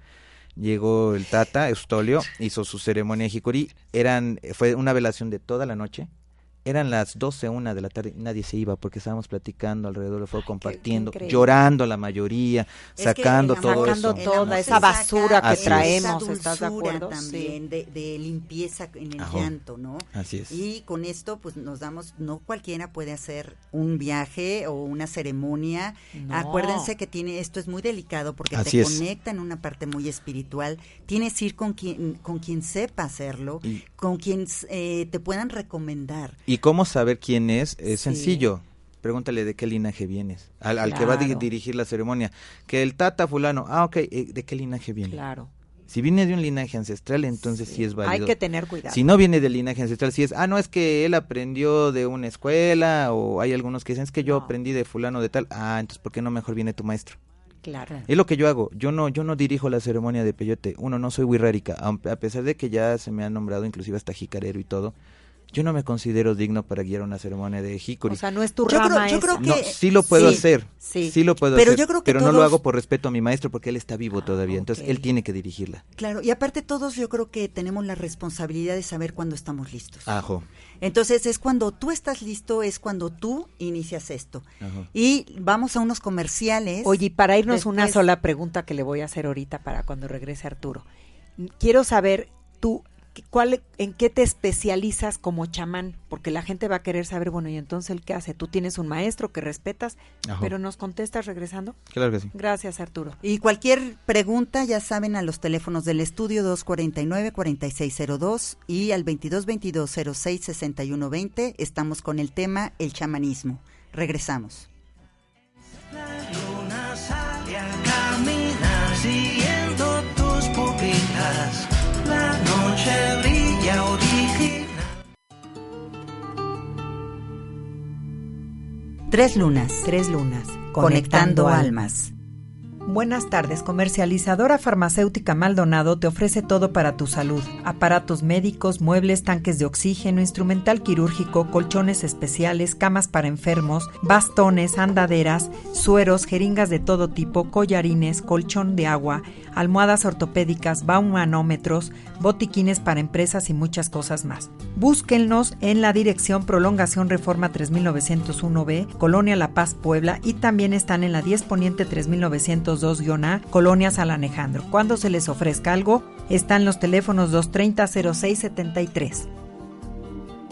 Llegó el Tata, Eustolio, hizo su ceremonia de Hikuri. Eran, fue una velación de toda la noche. Eran las 12, una de la tarde, y nadie se iba porque estábamos platicando alrededor del fuego, qué compartiendo, llorando la mayoría, Es sacando el todo eso. toda esa basura que Así traemos, esa ¿estás de acuerdo? También de, de limpieza en el Ajá. llanto, ¿no? Así es. Y con esto, pues nos damos, no cualquiera puede hacer un viaje o una ceremonia. No. Acuérdense que tiene, esto es muy delicado porque Así te es. conecta en una parte muy espiritual. Tienes que ir con quien, con quien sepa hacerlo, Y- con quien eh, te puedan recomendar. ¿Y cómo saber quién es? Es Sí. sencillo. Pregúntale de qué linaje vienes. Al, al que va a di- dirigir la ceremonia. Que el tata fulano. Ah, ok. eh, ¿De qué linaje viene? Claro. Si viene de un linaje ancestral, entonces sí, es válido. Hay que tener cuidado. Si no viene del linaje ancestral, si es, ah, no, es que él aprendió de una escuela, o hay algunos que dicen, es que yo No. aprendí de fulano de tal, ah, entonces, ¿por qué no mejor viene tu maestro? Claro. Es lo que yo hago, yo no, yo no dirijo la ceremonia de peyote, uno, no soy wixárika, aun- a pesar de que ya se me han nombrado inclusive hasta jicarero y todo, yo no me considero digno para guiar una ceremonia de jicuri. O sea, no es tu Yo creo- yo creo No, que- sí lo puedo sí, hacer, sí. sí, lo puedo Pero hacer, yo creo que pero no lo hago por respeto a mi maestro porque él está vivo Ah, todavía, entonces él tiene que dirigirla. Claro, y aparte todos yo creo que tenemos la responsabilidad de saber cuándo estamos listos. Ajo. Entonces es cuando tú estás listo, es cuando tú inicias esto. Ajá. Y vamos a unos comerciales. Oye, y para irnos una sola pregunta que le voy a hacer ahorita para cuando regrese Arturo. Quiero saber tú cuál en qué te especializas como chamán, porque la gente va a querer saber, bueno, y entonces el qué hace? Tú tienes un maestro que respetas, Ajá. pero nos contestas regresando. Claro que sí. Gracias, Arturo. Y cualquier pregunta, ya saben, a los teléfonos del estudio 249-4602 y al 2222-066120. Estamos con el tema el chamanismo. Regresamos. Noche brilla original. Tres lunas. Tres lunas. Conectando almas. Buenas tardes, comercializadora farmacéutica Maldonado te ofrece todo para tu salud. Aparatos médicos, muebles, tanques de oxígeno, instrumental quirúrgico, colchones especiales, camas para enfermos, bastones, andaderas, sueros, jeringas de todo tipo, collarines, colchón de agua, almohadas ortopédicas, baumanómetros, botiquines para empresas y muchas cosas más. Búsquennos en la dirección Prolongación Reforma 3901B, Colonia La Paz, Puebla, y también están en la 10 Poniente 3902-A, Colonia San Alejandro. Cuando se les ofrezca algo, están los teléfonos 230-0673.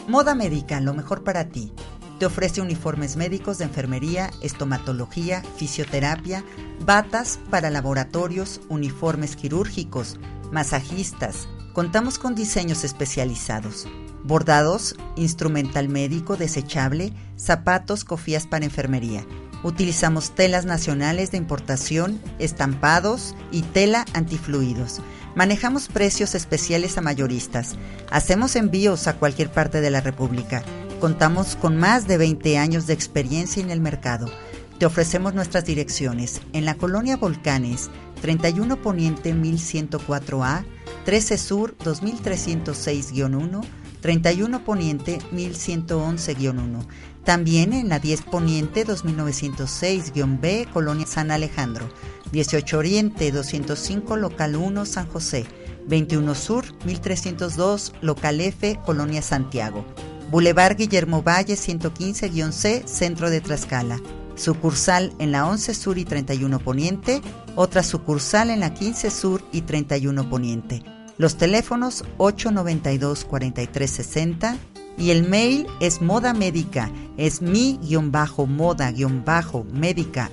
Moda Médica, lo mejor para ti. Te ofrece uniformes médicos de enfermería, estomatología, fisioterapia, batas para laboratorios, uniformes quirúrgicos, masajistas. Contamos con diseños especializados. Bordados, instrumental médico desechable, zapatos, cofías para enfermería. Utilizamos telas nacionales de importación, estampados y tela antifluidos. Manejamos precios especiales a mayoristas. Hacemos envíos a cualquier parte de la República. Contamos con más de 20 años de experiencia en el mercado. Te ofrecemos nuestras direcciones en la colonia Volcanes, 31 Poniente 1104A, 13 Sur 2306-1, 31 Poniente 1111-1. También en la 10 Poniente 2906-B, Colonia San Alejandro, 18 Oriente 205, Local 1, San José, 21 Sur 1302, Local F, Colonia Santiago. Boulevard Guillermo Valle 115-C, Centro de Tlaxcala. Sucursal en la 11 Sur y 31 Poniente, otra sucursal en la 15 Sur y 31 Poniente. Los teléfonos 892-4360 y el mail es moda médica, es mi-moda-médica.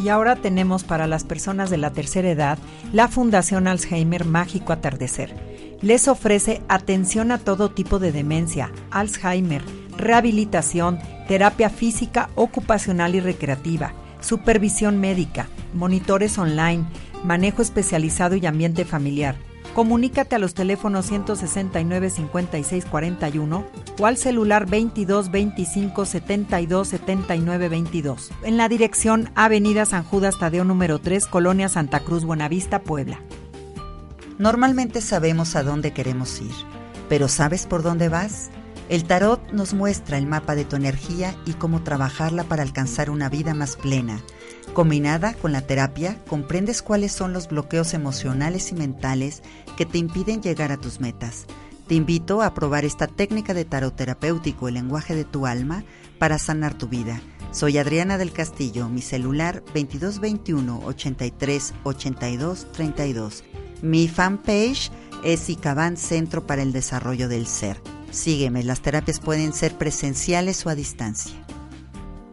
Y ahora tenemos para las personas de la tercera edad la Fundación Alzheimer Mágico Atardecer. Les ofrece atención a todo tipo de demencia, Alzheimer, rehabilitación, terapia física, ocupacional y recreativa, supervisión médica, monitores online, manejo especializado y ambiente familiar. Comunícate a los teléfonos 169 56 41 o al celular 22 25 72 79 22 en la dirección Avenida San Judas Tadeo número 3, Colonia Santa Cruz, Buenavista, Puebla. Normalmente sabemos a dónde queremos ir, pero ¿sabes por dónde vas? El tarot nos muestra el mapa de tu energía y cómo trabajarla para alcanzar una vida más plena. Combinada con la terapia, comprendes cuáles son los bloqueos emocionales y mentales que te impiden llegar a tus metas. Te invito a probar esta técnica de tarot terapéutico, el lenguaje de tu alma, para sanar tu vida. Soy Adriana del Castillo, mi celular 2221 83 82 32. Mi fanpage es ICABAN Centro para el Desarrollo del Ser. Sígueme, las terapias pueden ser presenciales o a distancia.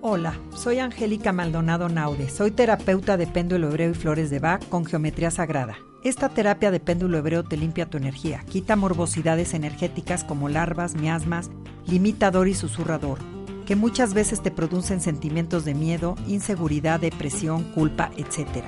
Hola, soy Angélica Maldonado Naude. Soy terapeuta de péndulo hebreo y flores de Bach con geometría sagrada. Esta terapia de péndulo hebreo te limpia tu energía, quita morbosidades energéticas como larvas, miasmas, limitador y susurrador, que muchas veces te producen sentimientos de miedo, inseguridad, depresión, culpa, etc.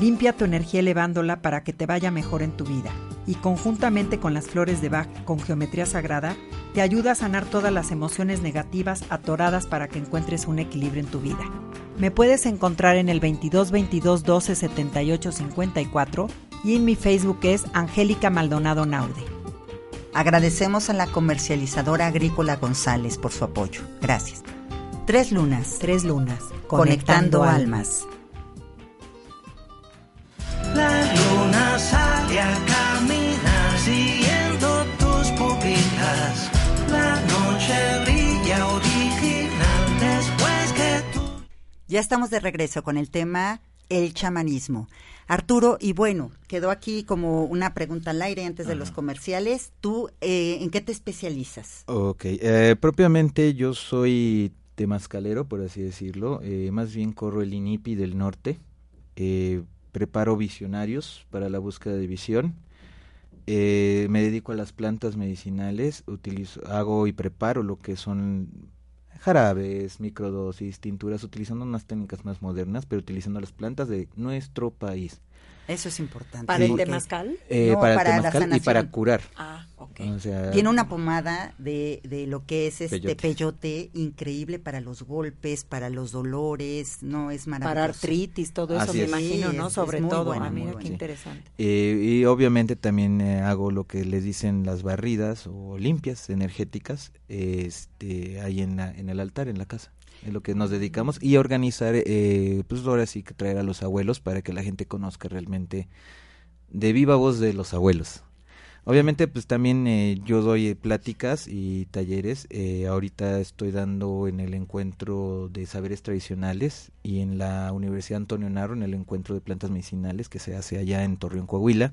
Limpia tu energía elevándola para que te vaya mejor en tu vida. Y conjuntamente con las flores de Bach con geometría sagrada, te ayuda a sanar todas las emociones negativas atoradas para que encuentres un equilibrio en tu vida. Me puedes encontrar en el 22 22 12 78 54 y en mi Facebook es Angélica Maldonado Naude. Agradecemos a la comercializadora agrícola González por su apoyo. Gracias. Tres lunas. Tres lunas. Conectando, almas. La luna sale a caminar siguiendo tus pupilas. La noche brilla original después que tú. Ya estamos de regreso con el tema el chamanismo. Arturo, y bueno, quedó aquí como una pregunta al aire antes de los comerciales. ¿Tú eh, en qué te especializas? Ok, eh, propiamente yo soy temascalero, por así decirlo. eh, más bien corro el INIPI del norte. eh, preparo visionarios para la búsqueda de visión. eh, me dedico a las plantas medicinales. Utilizo, hago y preparo lo que son jarabes, microdosis, tinturas, utilizando unas técnicas más modernas, pero utilizando las plantas de nuestro país. Eso es importante. ¿Para el porque- temazcal? Eh, No, para, para el la temazcal y para curar. Ah, ok. O sea, Tiene una pomada de, de lo que es este Peyote. peyote. increíble para los golpes, para los dolores, no es maravilloso. Para artritis, todo eso Así me es. imagino, Sí, ¿no? es- Sobre es todo. bueno, ah, mira bueno. qué Sí. interesante. Eh, y obviamente también eh, hago lo que les dicen las barridas o limpias energéticas este, ahí en, la- en el altar, en la casa. Es lo que nos dedicamos y organizar, eh, pues ahora sí que traer a los abuelos para que la gente conozca realmente de viva voz de los abuelos. Obviamente, pues también eh, yo doy eh, pláticas y talleres. eh, ahorita estoy dando en el encuentro de saberes tradicionales y en la Universidad Antonio Narro, en el encuentro de plantas medicinales que se hace allá en Torreón, Coahuila,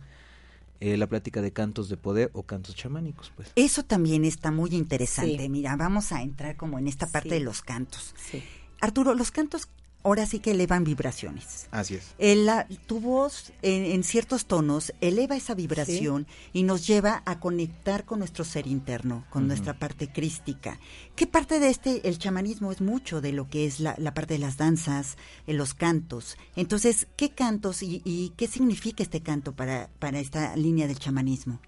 eh, la plática de cantos de poder o cantos chamánicos, pues. Eso también está muy interesante. Sí. Mira, vamos a entrar como en esta parte Sí. de los cantos. Sí. Arturo, los cantos ahora sí que elevan vibraciones. Así es. El- la- tu voz en, en ciertos tonos eleva esa vibración y nos lleva a conectar con nuestro ser interno, con nuestra parte crística. ¿Qué parte de este, el chamanismo es mucho de lo que es la, la parte de las danzas, en los cantos? Entonces, ¿qué cantos y, y qué significa este canto para, para esta línea del chamanismo?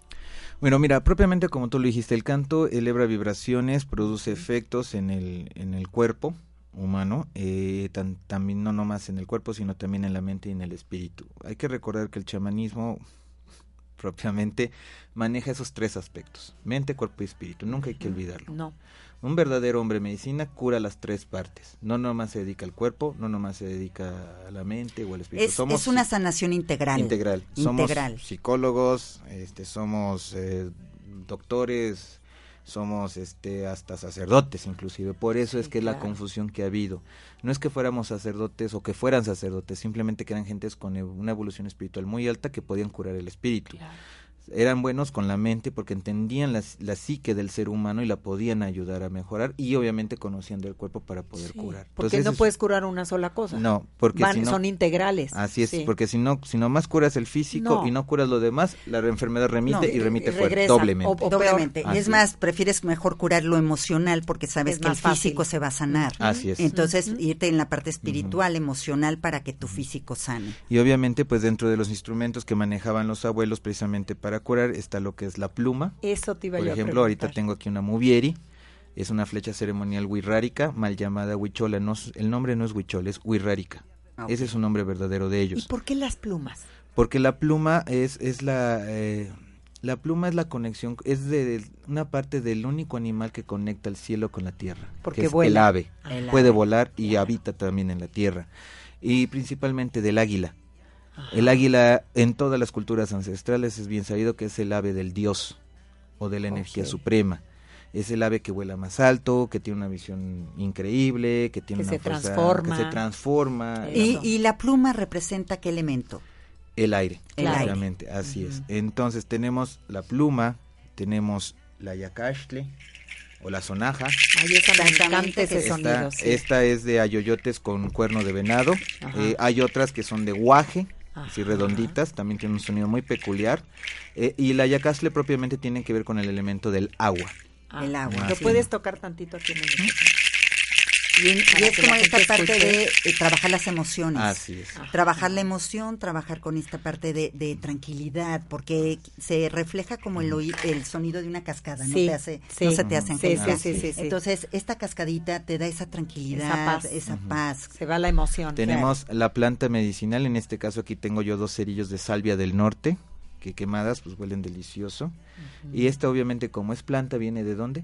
Bueno, mira, propiamente como tú lo dijiste, el canto eleva vibraciones, produce efectos en el, en el cuerpo humano, eh, tan- también no nomás en el cuerpo, sino también en la mente y en el espíritu. Hay que recordar que el chamanismo propiamente maneja esos tres aspectos, mente, cuerpo y espíritu, nunca hay que olvidarlo. No. Un verdadero hombre medicina cura las tres partes, no nomás se dedica al cuerpo, no nomás se dedica a la mente o al espíritu. Es, Somos es una sanación integral. Integral. Somos Integral. psicólogos, este, somos eh, doctores, somos este, hasta sacerdotes inclusive. Por eso es que es la confusión que ha habido. No es que fuéramos sacerdotes o que fueran sacerdotes, simplemente que eran gentes con una evolución espiritual muy alta que podían curar el espíritu. Claro. Eran buenos con la mente porque entendían la, la psique del ser humano y la podían ayudar a mejorar y obviamente conocían del cuerpo para poder Sí, curar. Porque Entonces, no es- puedes curar una sola cosa. No, porque Van- si no... son integrales. Así es, Sí. porque si no, si nomás curas el físico No. y no curas lo demás, la enfermedad remite No, y remite fuerte, doblemente. O- o Doblemente. peor. Es Así más, prefieres mejor curar lo emocional porque sabes Es que el fácil. físico se va a sanar. Así es. Entonces, irte en la parte espiritual, emocional, para que tu físico sane. Y obviamente, pues dentro de los instrumentos que manejaban los abuelos precisamente para curar está lo que es la pluma. Eso te iba Por yo a ejemplo, ahorita tengo aquí una muvieri, es una flecha ceremonial huirrárica, mal llamada huichola. No, el nombre no es huichol, es huirrárica. Ah, Ese es un nombre verdadero de ¿Y ellos. por qué las plumas? Porque la pluma es, es la... eh, la pluma es la conexión, es de una parte del único animal que conecta el cielo con la tierra. Porque que es vuela. el ave. El Puede ave. volar y habita también en la tierra. Y principalmente del águila. El águila en todas las culturas ancestrales es bien sabido que es el ave del dios o de la energía suprema. Es el ave que vuela más alto, que tiene una visión increíble, que tiene Que una se fuerza, transforma. que se transforma. Y, y la pluma representa qué elemento? El aire, El aire. claramente, así es. Entonces tenemos la pluma, tenemos la yacastle o la sonaja. Ay, esa me encanta ese Esta, sonido. sí. esta es de ayoyotes con cuerno de venado. Eh, hay otras que son de guaje, así Ajá. redonditas, también tiene un sonido muy peculiar. Eh, y la yacastle propiamente tiene que ver con el elemento del agua. Ah, el agua, ¿Lo sí. puedes tocar tantito aquí en el? Y, en- y Para es que como esta parte escuche. de eh, trabajar las emociones. Así es. Ajá. Trabajar la emoción, trabajar con esta parte de, de tranquilidad, porque se refleja como el, oí- el sonido de una cascada, no, te hace, sí. no se te hace Sí, angelical. sí, sí, sí, sí. Entonces, esta cascadita te da esa tranquilidad, Esa paz. esa paz. Se va la emoción. Tenemos la planta medicinal, en este caso aquí tengo yo dos cerillos de salvia del norte, que quemadas pues huelen delicioso. Y esta obviamente como es planta viene de dónde?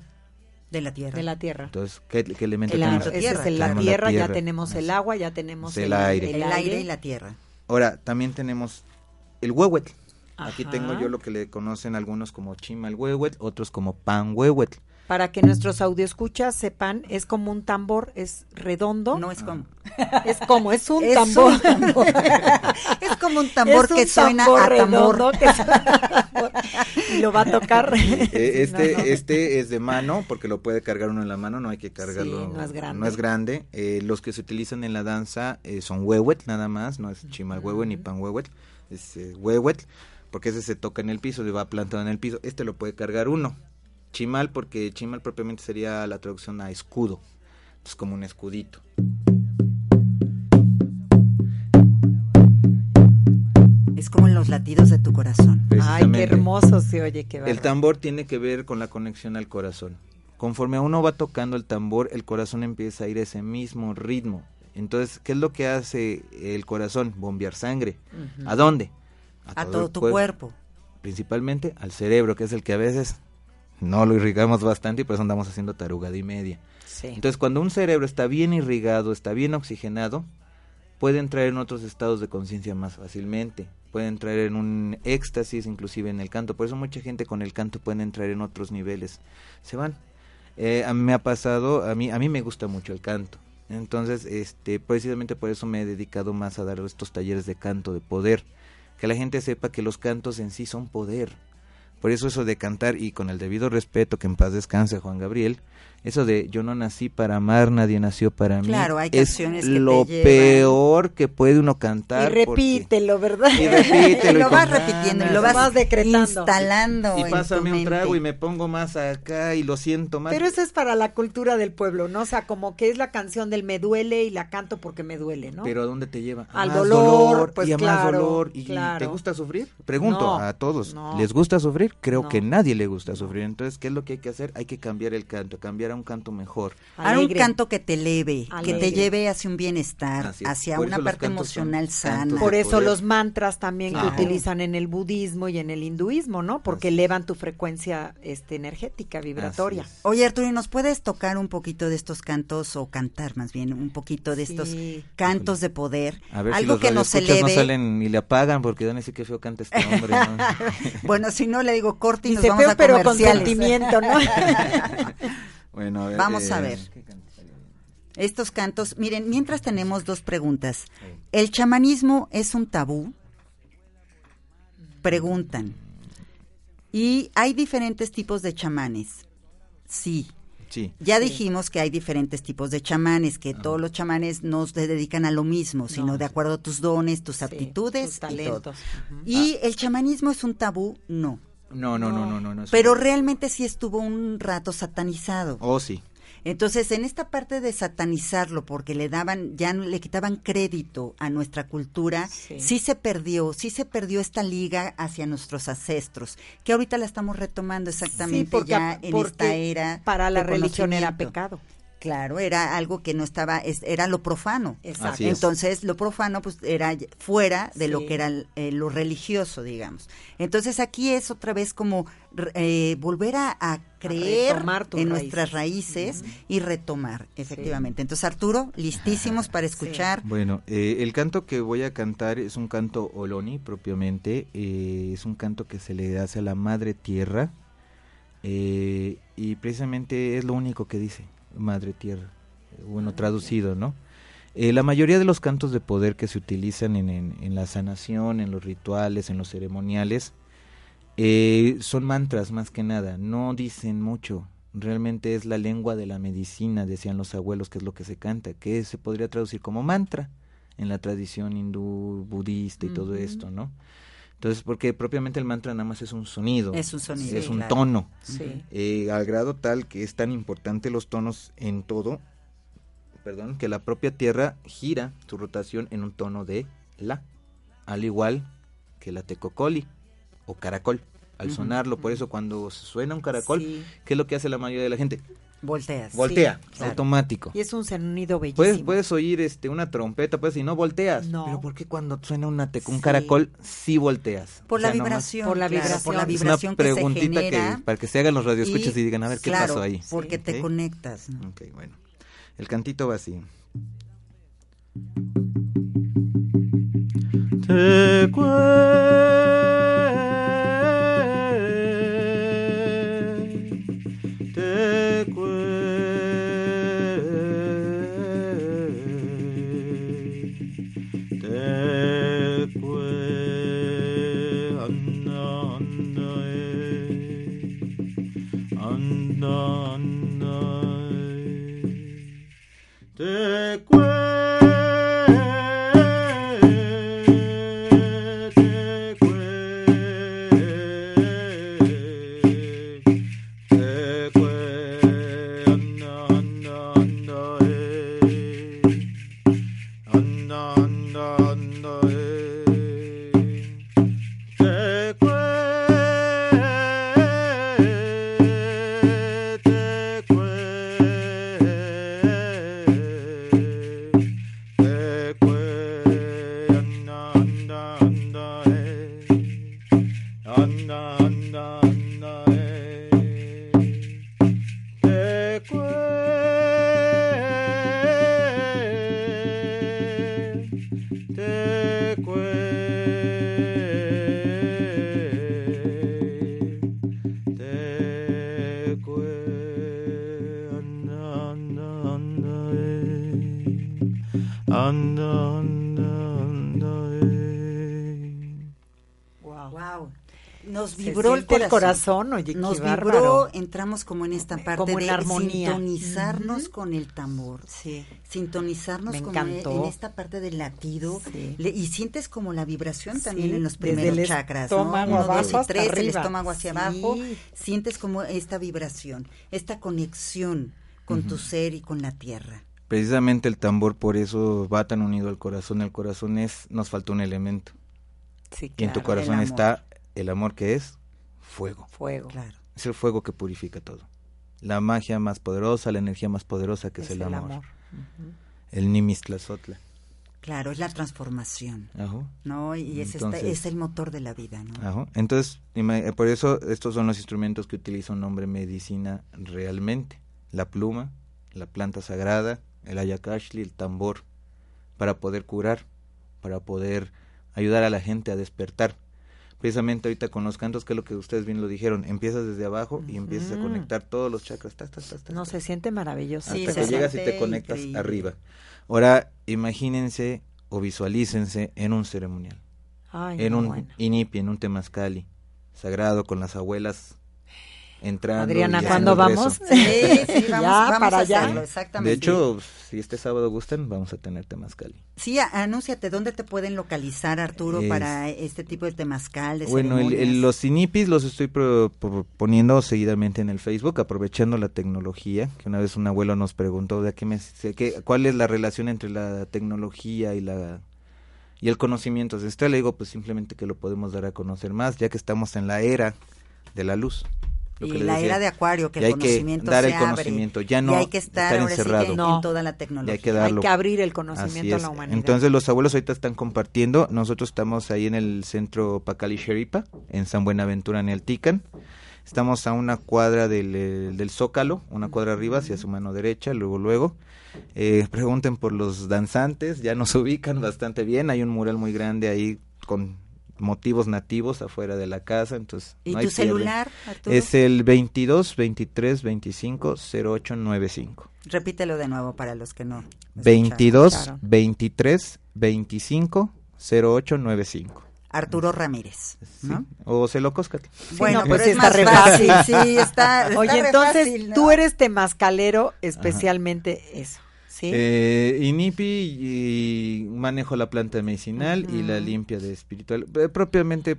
De la tierra. de la tierra. Entonces, ¿qué, qué elemento El tenemos? ese es el- la Tenemos la tierra, ya tenemos el agua, ya tenemos El el, aire. el, aire y la tierra. Ahora, también tenemos el huehuetl. Aquí tengo yo lo que le conocen algunos como chimal huehuetl, otros como pan huehuetl. Para que nuestros audioscuchas sepan, es como un tambor, es redondo. No es como. Es como, es un Es tambor. un tambor. es como un tambor Es un que suena tambor a tambor. redondo que suena a tambor. y lo va a tocar. Eh, este, No, no. este es de mano, porque lo puede cargar uno en la mano, no hay que cargarlo. Sí, no es grande. no es grande. Eh, los que se utilizan en la danza eh, son huehuetl nada más, no es chimal huehue ni pan huehuetl, es eh, huehuetl, porque ese se toca en el piso, y va plantado en el piso. Este lo puede cargar uno. Chimal, porque chimal propiamente sería la traducción a escudo. Es como un escudito. Es como el los latidos de tu corazón. Ay, qué hermoso se oye, qué El bárbaro. tambor tiene que ver con la conexión al corazón. Conforme uno va tocando el tambor, el corazón empieza a ir a ese mismo ritmo. Entonces, ¿qué es lo que hace el corazón? Bombear sangre. ¿A dónde? A el todo tu cuerpo. cuerpo. Principalmente al cerebro, que es el que a veces no lo irrigamos bastante y por eso andamos haciendo tarugada y media. Sí. Entonces, cuando un cerebro está bien irrigado, está bien oxigenado, puede entrar en otros estados de conciencia más fácilmente. Puede entrar en un éxtasis, inclusive en el canto. Por eso mucha gente con el canto puede entrar en otros niveles. Se van. Eh, a mí me ha pasado, a mí, a mí me gusta mucho el canto. Entonces, este, precisamente por eso me he dedicado más a dar estos talleres de canto, de poder. Que la gente sepa que los cantos en sí son poder. Por eso eso de cantar y con el debido respeto, que en paz descanse Juan Gabriel, eso de yo no nací para amar, nadie nació para mí, Claro, hay es canciones que te lo llevan. peor que puede uno Y cantar. porque- repítelo, ¿verdad? Y repítelo, Y lo y vas repitiendo y lo vas, Vas decretando. instalando Y pásame un trago y me pongo más acá y lo siento más. Pero eso es para la cultura del pueblo, ¿no? O sea, como que es la canción del me duele y la canto porque me duele, ¿no? Pero ¿a dónde te lleva? A Al más dolor, pues y a más dolor. ¿Y claro. te gusta sufrir? Pregunto No, a todos. no. ¿Les gusta sufrir? Creo No. que nadie le gusta sufrir. Entonces, ¿qué es lo que hay que hacer? Hay que cambiar el canto, cambiar a un canto mejor. Ahora un canto que te eleve, que te lleve hacia un bienestar, hacia Por una parte emocional sana. Por eso los mantras también Claro. que utilizan en el budismo y en el hinduismo, ¿no? Porque Así elevan tu frecuencia este, energética, vibratoria. Oye, Arturo, ¿y ¿nos puedes tocar un poquito de estos cantos o cantar más bien un poquito de estos Sí. cantos de poder? A ver Algo si los que nos eleve. no salen ni le apagan porque van a decir que feo canta este hombre. ¿no? Bueno, si no le digo corte y nos vamos feo, a pero con sentimiento, ¿no? bueno, a ver, Vamos a eh, ver. Estos cantos, miren, mientras tenemos dos preguntas. ¿El chamanismo es un tabú? Preguntan. Y hay diferentes tipos de chamanes. Sí. Sí. Ya dijimos que hay diferentes tipos de chamanes, que todos los chamanes no se dedican a lo mismo, sino No. de acuerdo a tus dones, tus Sí, aptitudes tus y todo. ¿Y el chamanismo es un tabú? No. No, no, no, no, no. Pero un- realmente sí estuvo un rato satanizado. Oh, sí. Entonces, en esta parte de satanizarlo, porque le daban, ya no- le quitaban crédito a nuestra cultura, Sí. sí. se perdió, sí se perdió esta liga hacia nuestros ancestros, que ahorita la estamos retomando exactamente Sí, porque, ya en porque esta era. para la religión era pecado. Claro, era algo que no estaba, es- era lo profano. Exacto. Así es. Entonces, lo profano pues era fuera de lo que era eh, lo religioso, digamos. Entonces, aquí es otra vez como eh, volver a, a creer en raíces. nuestras raíces y retomar, efectivamente. Entonces, Arturo, listísimos para escuchar. Bueno, eh, el canto que voy a cantar es un canto oloni propiamente, eh, es un canto que se le hace a la madre tierra eh, y precisamente es lo único que dice, madre tierra, eh, bueno, traducido, ¿no? Eh, la mayoría de los cantos de poder que se utilizan en, en- en la sanación, en los rituales, en los ceremoniales, eh, son mantras más que nada, no dicen mucho. Realmente es la lengua de la medicina, decían los abuelos, que es lo que se canta, que se podría traducir como mantra en la tradición hindú, budista y todo esto, ¿no? Entonces, porque propiamente el mantra nada más es un sonido, Es un sonido, es un claro. tono, Sí. eh, al grado tal que es tan importante los tonos en todo, perdón, que la propia Tierra gira su rotación en un tono de la, al igual que la tecocoli o caracol. Al sonarlo, por eso cuando suena un caracol, Sí. ¿qué es lo que hace la mayoría de la gente? Volteas. Voltea, claro. automático. Y es un sonido bellísimo. Puedes, puedes oír este una trompeta, pues, y no volteas. No. Pero ¿por qué cuando suena una un Sí. caracol sí volteas? Por O la nomás- vibración. Por la claro, vibración. por la Es una Es vibración una que se preguntita genera. que para que se hagan los radioescuchas y, digan, a ver, ¿qué claro, pasó ahí? Porque te conectas. ¿no? Ok, bueno. El cantito va así. Te corazón. corazón, oye, qué Nos bárbaro. vibró, entramos como en esta parte Como en de armonía. sintonizarnos con el tambor. Sí. Sintonizarnos Me con encantó. en esta parte del latido Sí. Le- y sientes como la vibración también Sí, en los desde primeros el chakras, ¿no? Uno, dos hasta tres, el estómago hacia Sí. abajo, sientes como esta vibración, esta conexión con tu ser y con la tierra. Precisamente el tambor por eso va tan unido al corazón. El corazón es, nos falta un elemento. Sí, Y en tu corazón el está el amor que es fuego. Fuego. Claro. Es el fuego que purifica todo. La magia más poderosa, la energía más poderosa que es, el, amor. Ujú. El Nimistlazotla. Claro, es la transformación, Ajá. ¿no? Y es, esta- Entonces- es el motor de la vida, ¿no? Ajá. Entonces, eh, por eso estos son los instrumentos que utiliza un hombre medicina realmente. La pluma, la planta sagrada, el ayakashli, el tambor, para poder curar, para poder ayudar a la gente a despertar. Precisamente ahorita con los cantos, que es lo que ustedes bien lo dijeron, empiezas desde abajo y empiezas a conectar todos los chakras. No, se siente maravilloso. Hasta que llegas y te conectas increíble. arriba. Ahora, imagínense o visualícense en un ceremonial Ay, en no, un bueno. inipi, en un temazcali, sagrado con las abuelas entrando. Adriana, ¿cuándo vamos? Sí, sí, vamos, Ya, vamos para a allá. hacerlo, exactamente. De hecho, si este sábado gustan, vamos a tener temazcali. Sí, anúnciate, ¿dónde te pueden localizar, Arturo, Es- para este tipo de temazcal, de Bueno, el- los inipis los estoy pro- pro- poniendo seguidamente en el Facebook, aprovechando la tecnología, que una vez un abuelo nos preguntó de qué me, de qué- cuál es la relación entre la tecnología y la y el conocimiento ancestral. Le digo, pues simplemente que lo podemos dar a conocer más, ya que estamos en la era de la luz. Lo y que la era de Acuario, que Y el hay que conocimiento dar se el abre, conocimiento, ya y no hay que estar, estar sí que en toda la Y tecnología. hay que darlo. Hay que abrir el conocimiento a la humanidad. Entonces los abuelos ahorita están compartiendo. Nosotros estamos ahí en el centro Pacali Sheripa, en San Buenaventura, en el Tican. Estamos a una cuadra del, eh, del Zócalo, una cuadra arriba hacia su mano derecha, luego, luego. Eh, pregunten por los danzantes, ya nos ubican bastante bien. Hay un mural muy grande ahí con motivos nativos afuera de la casa, entonces ¿Y no hay tu pierde. celular, Arturo? Es el 22 23 25 08 95. Repítelo de nuevo para los que no. escucharon. 22 Claro. 23 25 08 95. Arturo Ramírez, Sí. ¿no? O Celocóscate. bueno, no, pero pues es está más re fácil, fácil. sí, está, está Oye, re entonces fácil, ¿no? tú eres temazcalero especialmente eso, ¿sí? Eh, INIPI y manejo la planta medicinal y la limpia de espiritual. Eh, propiamente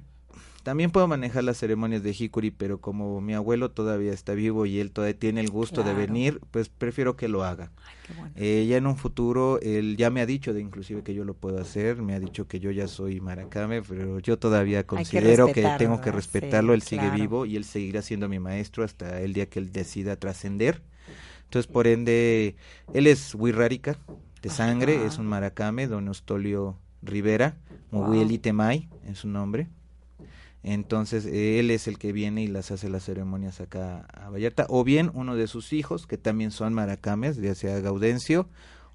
también puedo manejar las ceremonias de Hikuri, pero como mi abuelo todavía está vivo y él todavía tiene el gusto de venir, pues prefiero que lo haga. Ay, qué bueno. Eh, ya en un futuro, él ya me ha dicho de inclusive que yo lo puedo hacer, me ha dicho que yo ya soy maracame, pero yo todavía considero que, tengo que respetarlo, Sí, él sigue claro. vivo y él seguirá siendo mi maestro hasta el día que él decida trascender. Entonces, por ende, él es Wirrárica, de sangre, Ajá. es un maracame, don Eustolio Rivera, Wow. Mowieli Temay es su nombre. Entonces, él es el que viene y las hace las ceremonias acá a Vallarta. O bien uno de sus hijos, que también son maracames, ya sea Gaudencio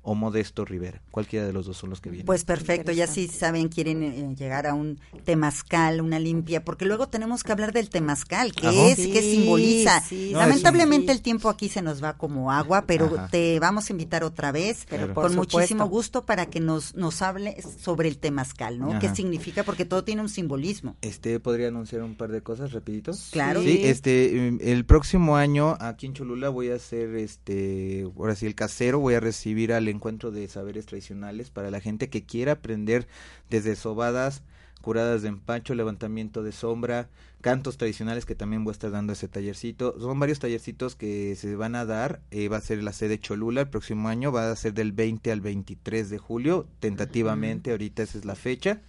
o Modesto Rivera. Cualquiera de los dos son los que vienen. Pues perfecto, ya sí saben, quieren eh, llegar a un temazcal, una limpia, porque luego tenemos que hablar del temazcal, ¿qué Ajá. es? ¿Qué Sí, simboliza? sí, Lamentablemente sí. el tiempo aquí se nos va como agua, pero Ajá. te vamos a invitar otra vez Pero con muchísimo gusto para que nos, nos hable sobre el temazcal, ¿no? ¿Qué Ajá. significa? Porque todo tiene un simbolismo. Este, ¿podría anunciar un par de cosas rapidito? Claro. Sí, este, mm, el próximo año aquí en Cholula voy a hacer, este, ahora sí, el casero, voy a recibir al encuentro de saberes tradicionales para la gente que quiera aprender desde sobadas, curadas de empacho, levantamiento de sombra, cantos tradicionales que también voy a estar dando ese tallercito. Son varios tallercitos que se van a dar, eh, va a ser la sede Cholula el próximo año, va a ser del 20 al 23 de julio, tentativamente, ahorita esa es la fecha.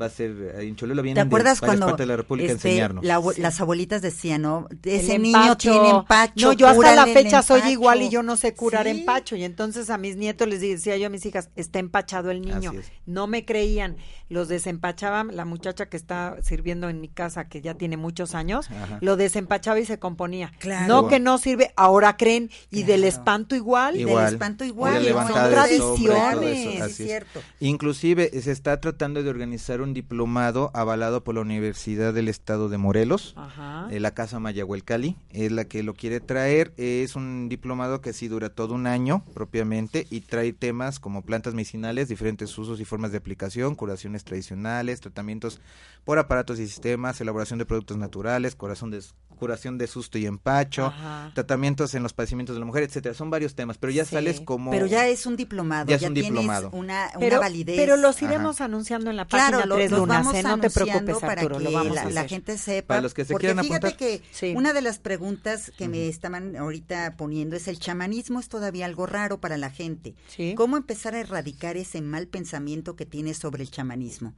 Va a ser ahí en Cholula, ¿Te vienen acuerdas de varias cuando partes de la República a este, enseñarnos. la las abuelitas decían, no, ese El niño empacho. tiene empacho? No, yo hasta la fecha soy empacho". igual y yo no sé curar Sí. empacho. Y entonces a mis nietos les decía yo a mis hijas, está empachado el niño. No me creían. Los desempachaban, la muchacha que está sirviendo en mi casa, que ya tiene muchos años, Ajá. lo desempachaba y se componía. Claro. No que no sirve, ahora creen. Y del espanto igual. Del espanto igual. Son y eso, tradiciones, es es. cierto. Inclusive se está tratando de organizar un diplomado avalado por la Universidad del Estado de Morelos. Ajá. eh, la Casa Mayahuelcali es la que lo quiere traer. eh, es un diplomado que sí dura todo un año propiamente y trae temas como plantas medicinales, diferentes usos y formas de aplicación, curaciones tradicionales, tratamientos por aparatos y sistemas, elaboración de productos naturales, corazón de, curación de susto y empacho, Ajá. tratamientos en los padecimientos de la mujer, etcétera. Son varios temas, pero ya Sí. sales como Pero ya es un diplomado, Ya ya, es un tienes diplomado. una, una Pero, validez. pero los Ajá. iremos anunciando en la página Claro, lo- Tres los Lunas, vamos ¿eh? no te anunciando preocupes, para Arturo, que lo vamos la, a la gente sepa. Para los que se porque quieran fíjate apuntar. que Sí. una de las preguntas que me estaban ahorita poniendo es el chamanismo es todavía algo raro para la gente. Sí. ¿Cómo empezar a erradicar ese mal pensamiento que tienes sobre el chamanismo?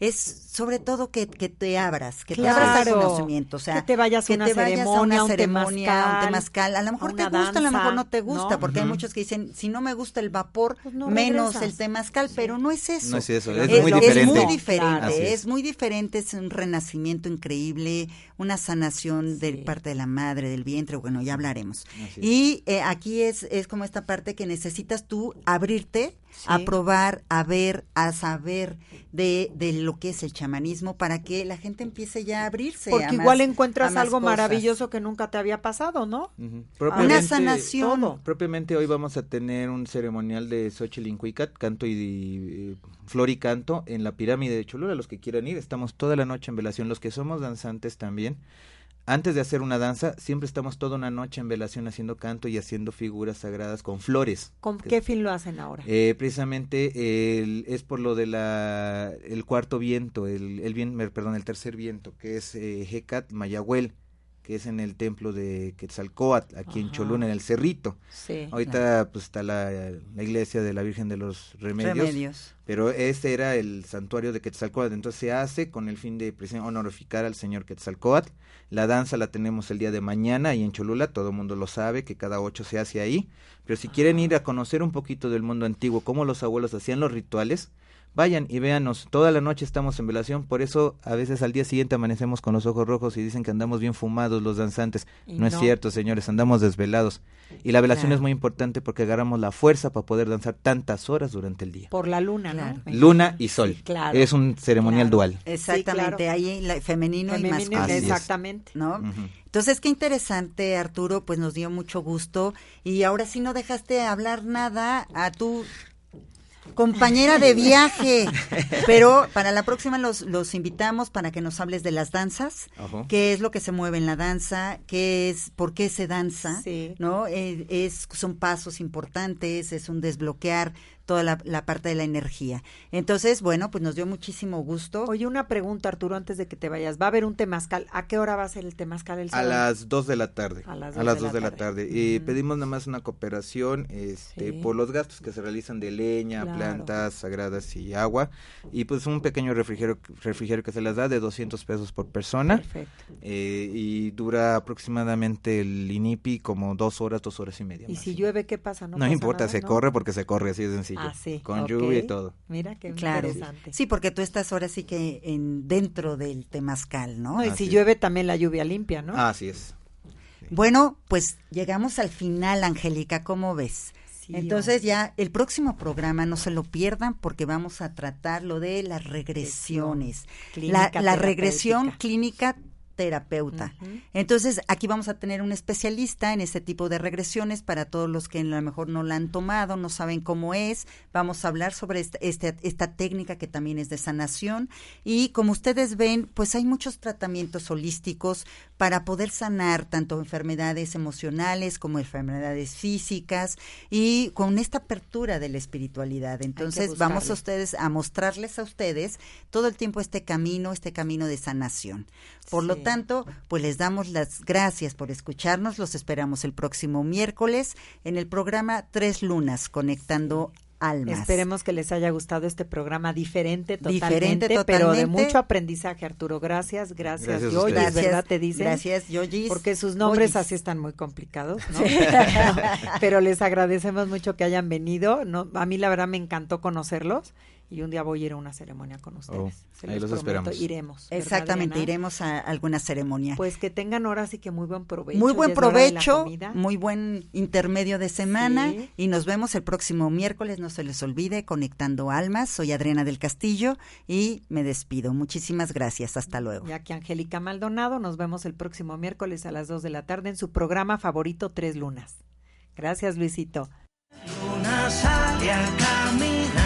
Es sobre todo que, que te abras, que te abras al Claro. conocimiento, o sea, Que te vayas a una ceremonia, a un ceremonia, a un temazcal. A lo mejor te una gusta, a lo mejor danza, no te gusta, ¿no? porque hay Ujú. muchos que dicen, si no me gusta el vapor, Pues no menos regresas. el temazcal, pero no es eso. No es eso, Es es, muy diferente. Es muy diferente, Claro. Es. es. muy diferente, es un renacimiento increíble, una sanación de parte de la madre, del vientre, bueno, ya hablaremos. Y eh, aquí es, es como esta parte que necesitas tú abrirte a probar, a ver, a saber de, de lo que es el chamanismo para que la gente empiece ya a abrirse. Porque igual encuentras algo cosas. maravilloso que nunca te había pasado, ¿no? Ujú. Una sanación. todo. Propiamente hoy vamos a tener un ceremonial de Xochitl canto y eh, flor y canto en la pirámide de Cholula. Los que quieran ir, estamos toda la noche en velación. Los que somos danzantes también. Antes de hacer una danza, siempre estamos toda una noche en velación haciendo canto y haciendo figuras sagradas con flores. ¿Con qué fin lo hacen ahora? Eh, precisamente el- es por lo de la el cuarto viento, el, el bien, perdón, el tercer viento, que es eh, Hecat Mayahuel, que es en el templo de Quetzalcoatl, aquí en. Cholula, en el Cerrito. sí. Ahorita pues está la, la iglesia de la Virgen de los Remedios, Remedios. pero ese era el santuario de Quetzalcoatl, entonces se hace con el fin de precisamente, honorificar al señor Quetzalcoatl. La danza la tenemos el día de mañana y en Cholula, todo el mundo lo sabe, que cada ocho se hace ahí, pero si quieren ir a conocer un poquito del mundo antiguo, cómo los abuelos hacían los rituales, vayan y véanos, toda la noche estamos en velación, por eso a veces al día siguiente amanecemos con los ojos rojos y dicen que andamos bien fumados los danzantes. No, es cierto, señores, andamos desvelados. Y la velación Claro. es muy importante porque agarramos la fuerza para poder danzar tantas horas durante el día. Por la luna, Claro. ¿no? Luna y sol. Sí, claro. Es un ceremonial Claro. dual. Exactamente, claro. ahí la- femenino, y masculino. Exactamente. ¿no? Entonces, qué interesante, Arturo, pues nos dio mucho gusto. Y ahora sí no dejaste hablar nada a tu compañera de viaje. Pero para la próxima los, los invitamos para que nos hables de las danzas, Ajá. qué es lo que se mueve en la danza, qué es, por qué se danza, Sí. ¿no? Eh, es, son pasos importantes, es un desbloquear toda la, la parte de la energía. Entonces, bueno, pues nos dio muchísimo gusto. Oye, una pregunta, Arturo, antes de que te vayas. Va a haber un temazcal. ¿A qué hora va a ser el temazcal el A sábado? las 2 de la tarde. A las A dos las de 2 la de la tarde. tarde. Y pedimos nada más una cooperación este, Sí. por los gastos que se realizan de leña, Claro. plantas sagradas y agua. Y pues un pequeño refrigerio, refrigerio que se les da de 200 pesos por persona. Perfecto. Eh, y dura aproximadamente el INIPI como dos horas, dos horas y media. ¿Y más. si llueve, qué pasa? No, No, pasa importa, nada, se ¿no? corre porque se corre, así de sencillo. Ah, sí. Con lluvia y todo. Mira qué Claro. interesante. Sí, porque tú estás ahora sí que en dentro del temazcal, ¿no? Y si es. llueve también la lluvia limpia, ¿no? Ah, así es. Bueno, pues llegamos al final, Angélica, ¿cómo ves? Sí, Entonces ya el próximo programa no se lo pierdan porque vamos a tratar lo de las regresiones, la, Clínica la regresión clínica terapeuta. Entonces, aquí vamos a tener un especialista en este tipo de regresiones para todos los que a lo mejor no la han tomado, no saben cómo es. Vamos a hablar sobre esta, este- esta técnica que también es de sanación. Y como ustedes ven, pues hay muchos tratamientos holísticos para poder sanar tanto enfermedades emocionales como enfermedades físicas y con esta apertura de la espiritualidad. Entonces, vamos a ustedes a mostrarles a ustedes todo el tiempo este camino, este camino de sanación. Por lo Tanto, pues les damos las gracias por escucharnos. Los esperamos el próximo miércoles en el programa Tres Lunas, Conectando almas. Esperemos que les haya gustado este programa diferente totalmente, Diferente pero de mucho aprendizaje, Arturo. Gracias, gracias. Gracias Yoyis. ¿verdad? Te dicen. Gracias, Yoyis. Porque sus nombres Oyis. así están muy complicados, ¿no? Pero les agradecemos mucho que hayan venido. No, a mí la verdad me encantó conocerlos y un día voy a ir a una ceremonia con ustedes. Oh, Se ahí los prometo, esperamos. Iremos. ¿verdad, Exactamente, iremos a alguna ceremonia. Pues que tengan horas y que muy buen provecho. muy buen provecho, muy buen intermedio de semana Sí. y nos vemos el próximo miércoles, no se les olvide, Conectando Almas. Soy Adriana del Castillo y me despido. Muchísimas gracias, hasta luego. Ya que Angélica Maldonado, nos vemos el próximo miércoles a las 2 de la tarde en su programa favorito Tres Lunas. Gracias, Luisito. luna sale a caminar siguiendo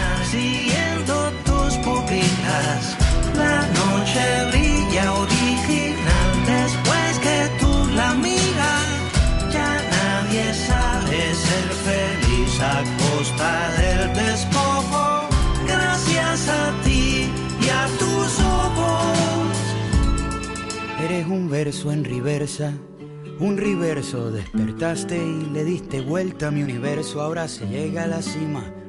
La noche brilla original después que tú la miras. Ya nadie sabe ser feliz a costa del despojo. Gracias a ti y a tus ojos. Eres un verso en reversa, un reverso. Despertaste y le diste vuelta a mi universo. Ahora se llega a la cima,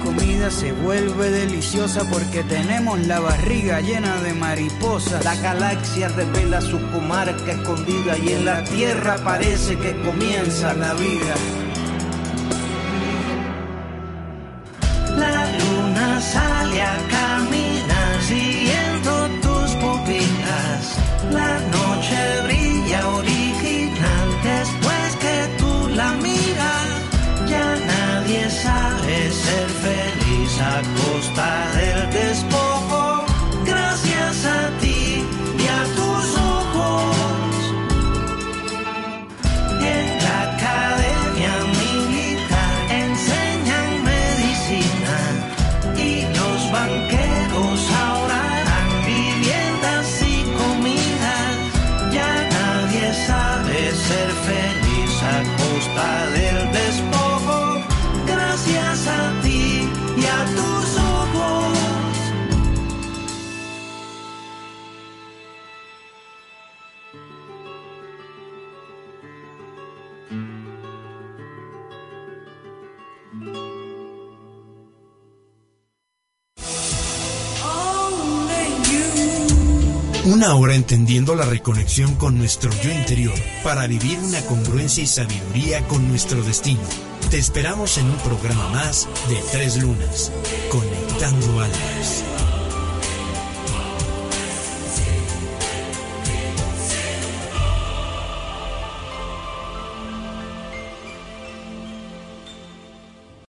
comida se vuelve deliciosa porque tenemos la barriga llena de mariposas. La galaxia revela su comarca escondida y en la tierra parece que comienza la vida. Una hora entendiendo la reconexión con nuestro yo interior para vivir una congruencia y sabiduría con nuestro destino. Te esperamos en un programa más de Tres Lunas, Conectando Almas.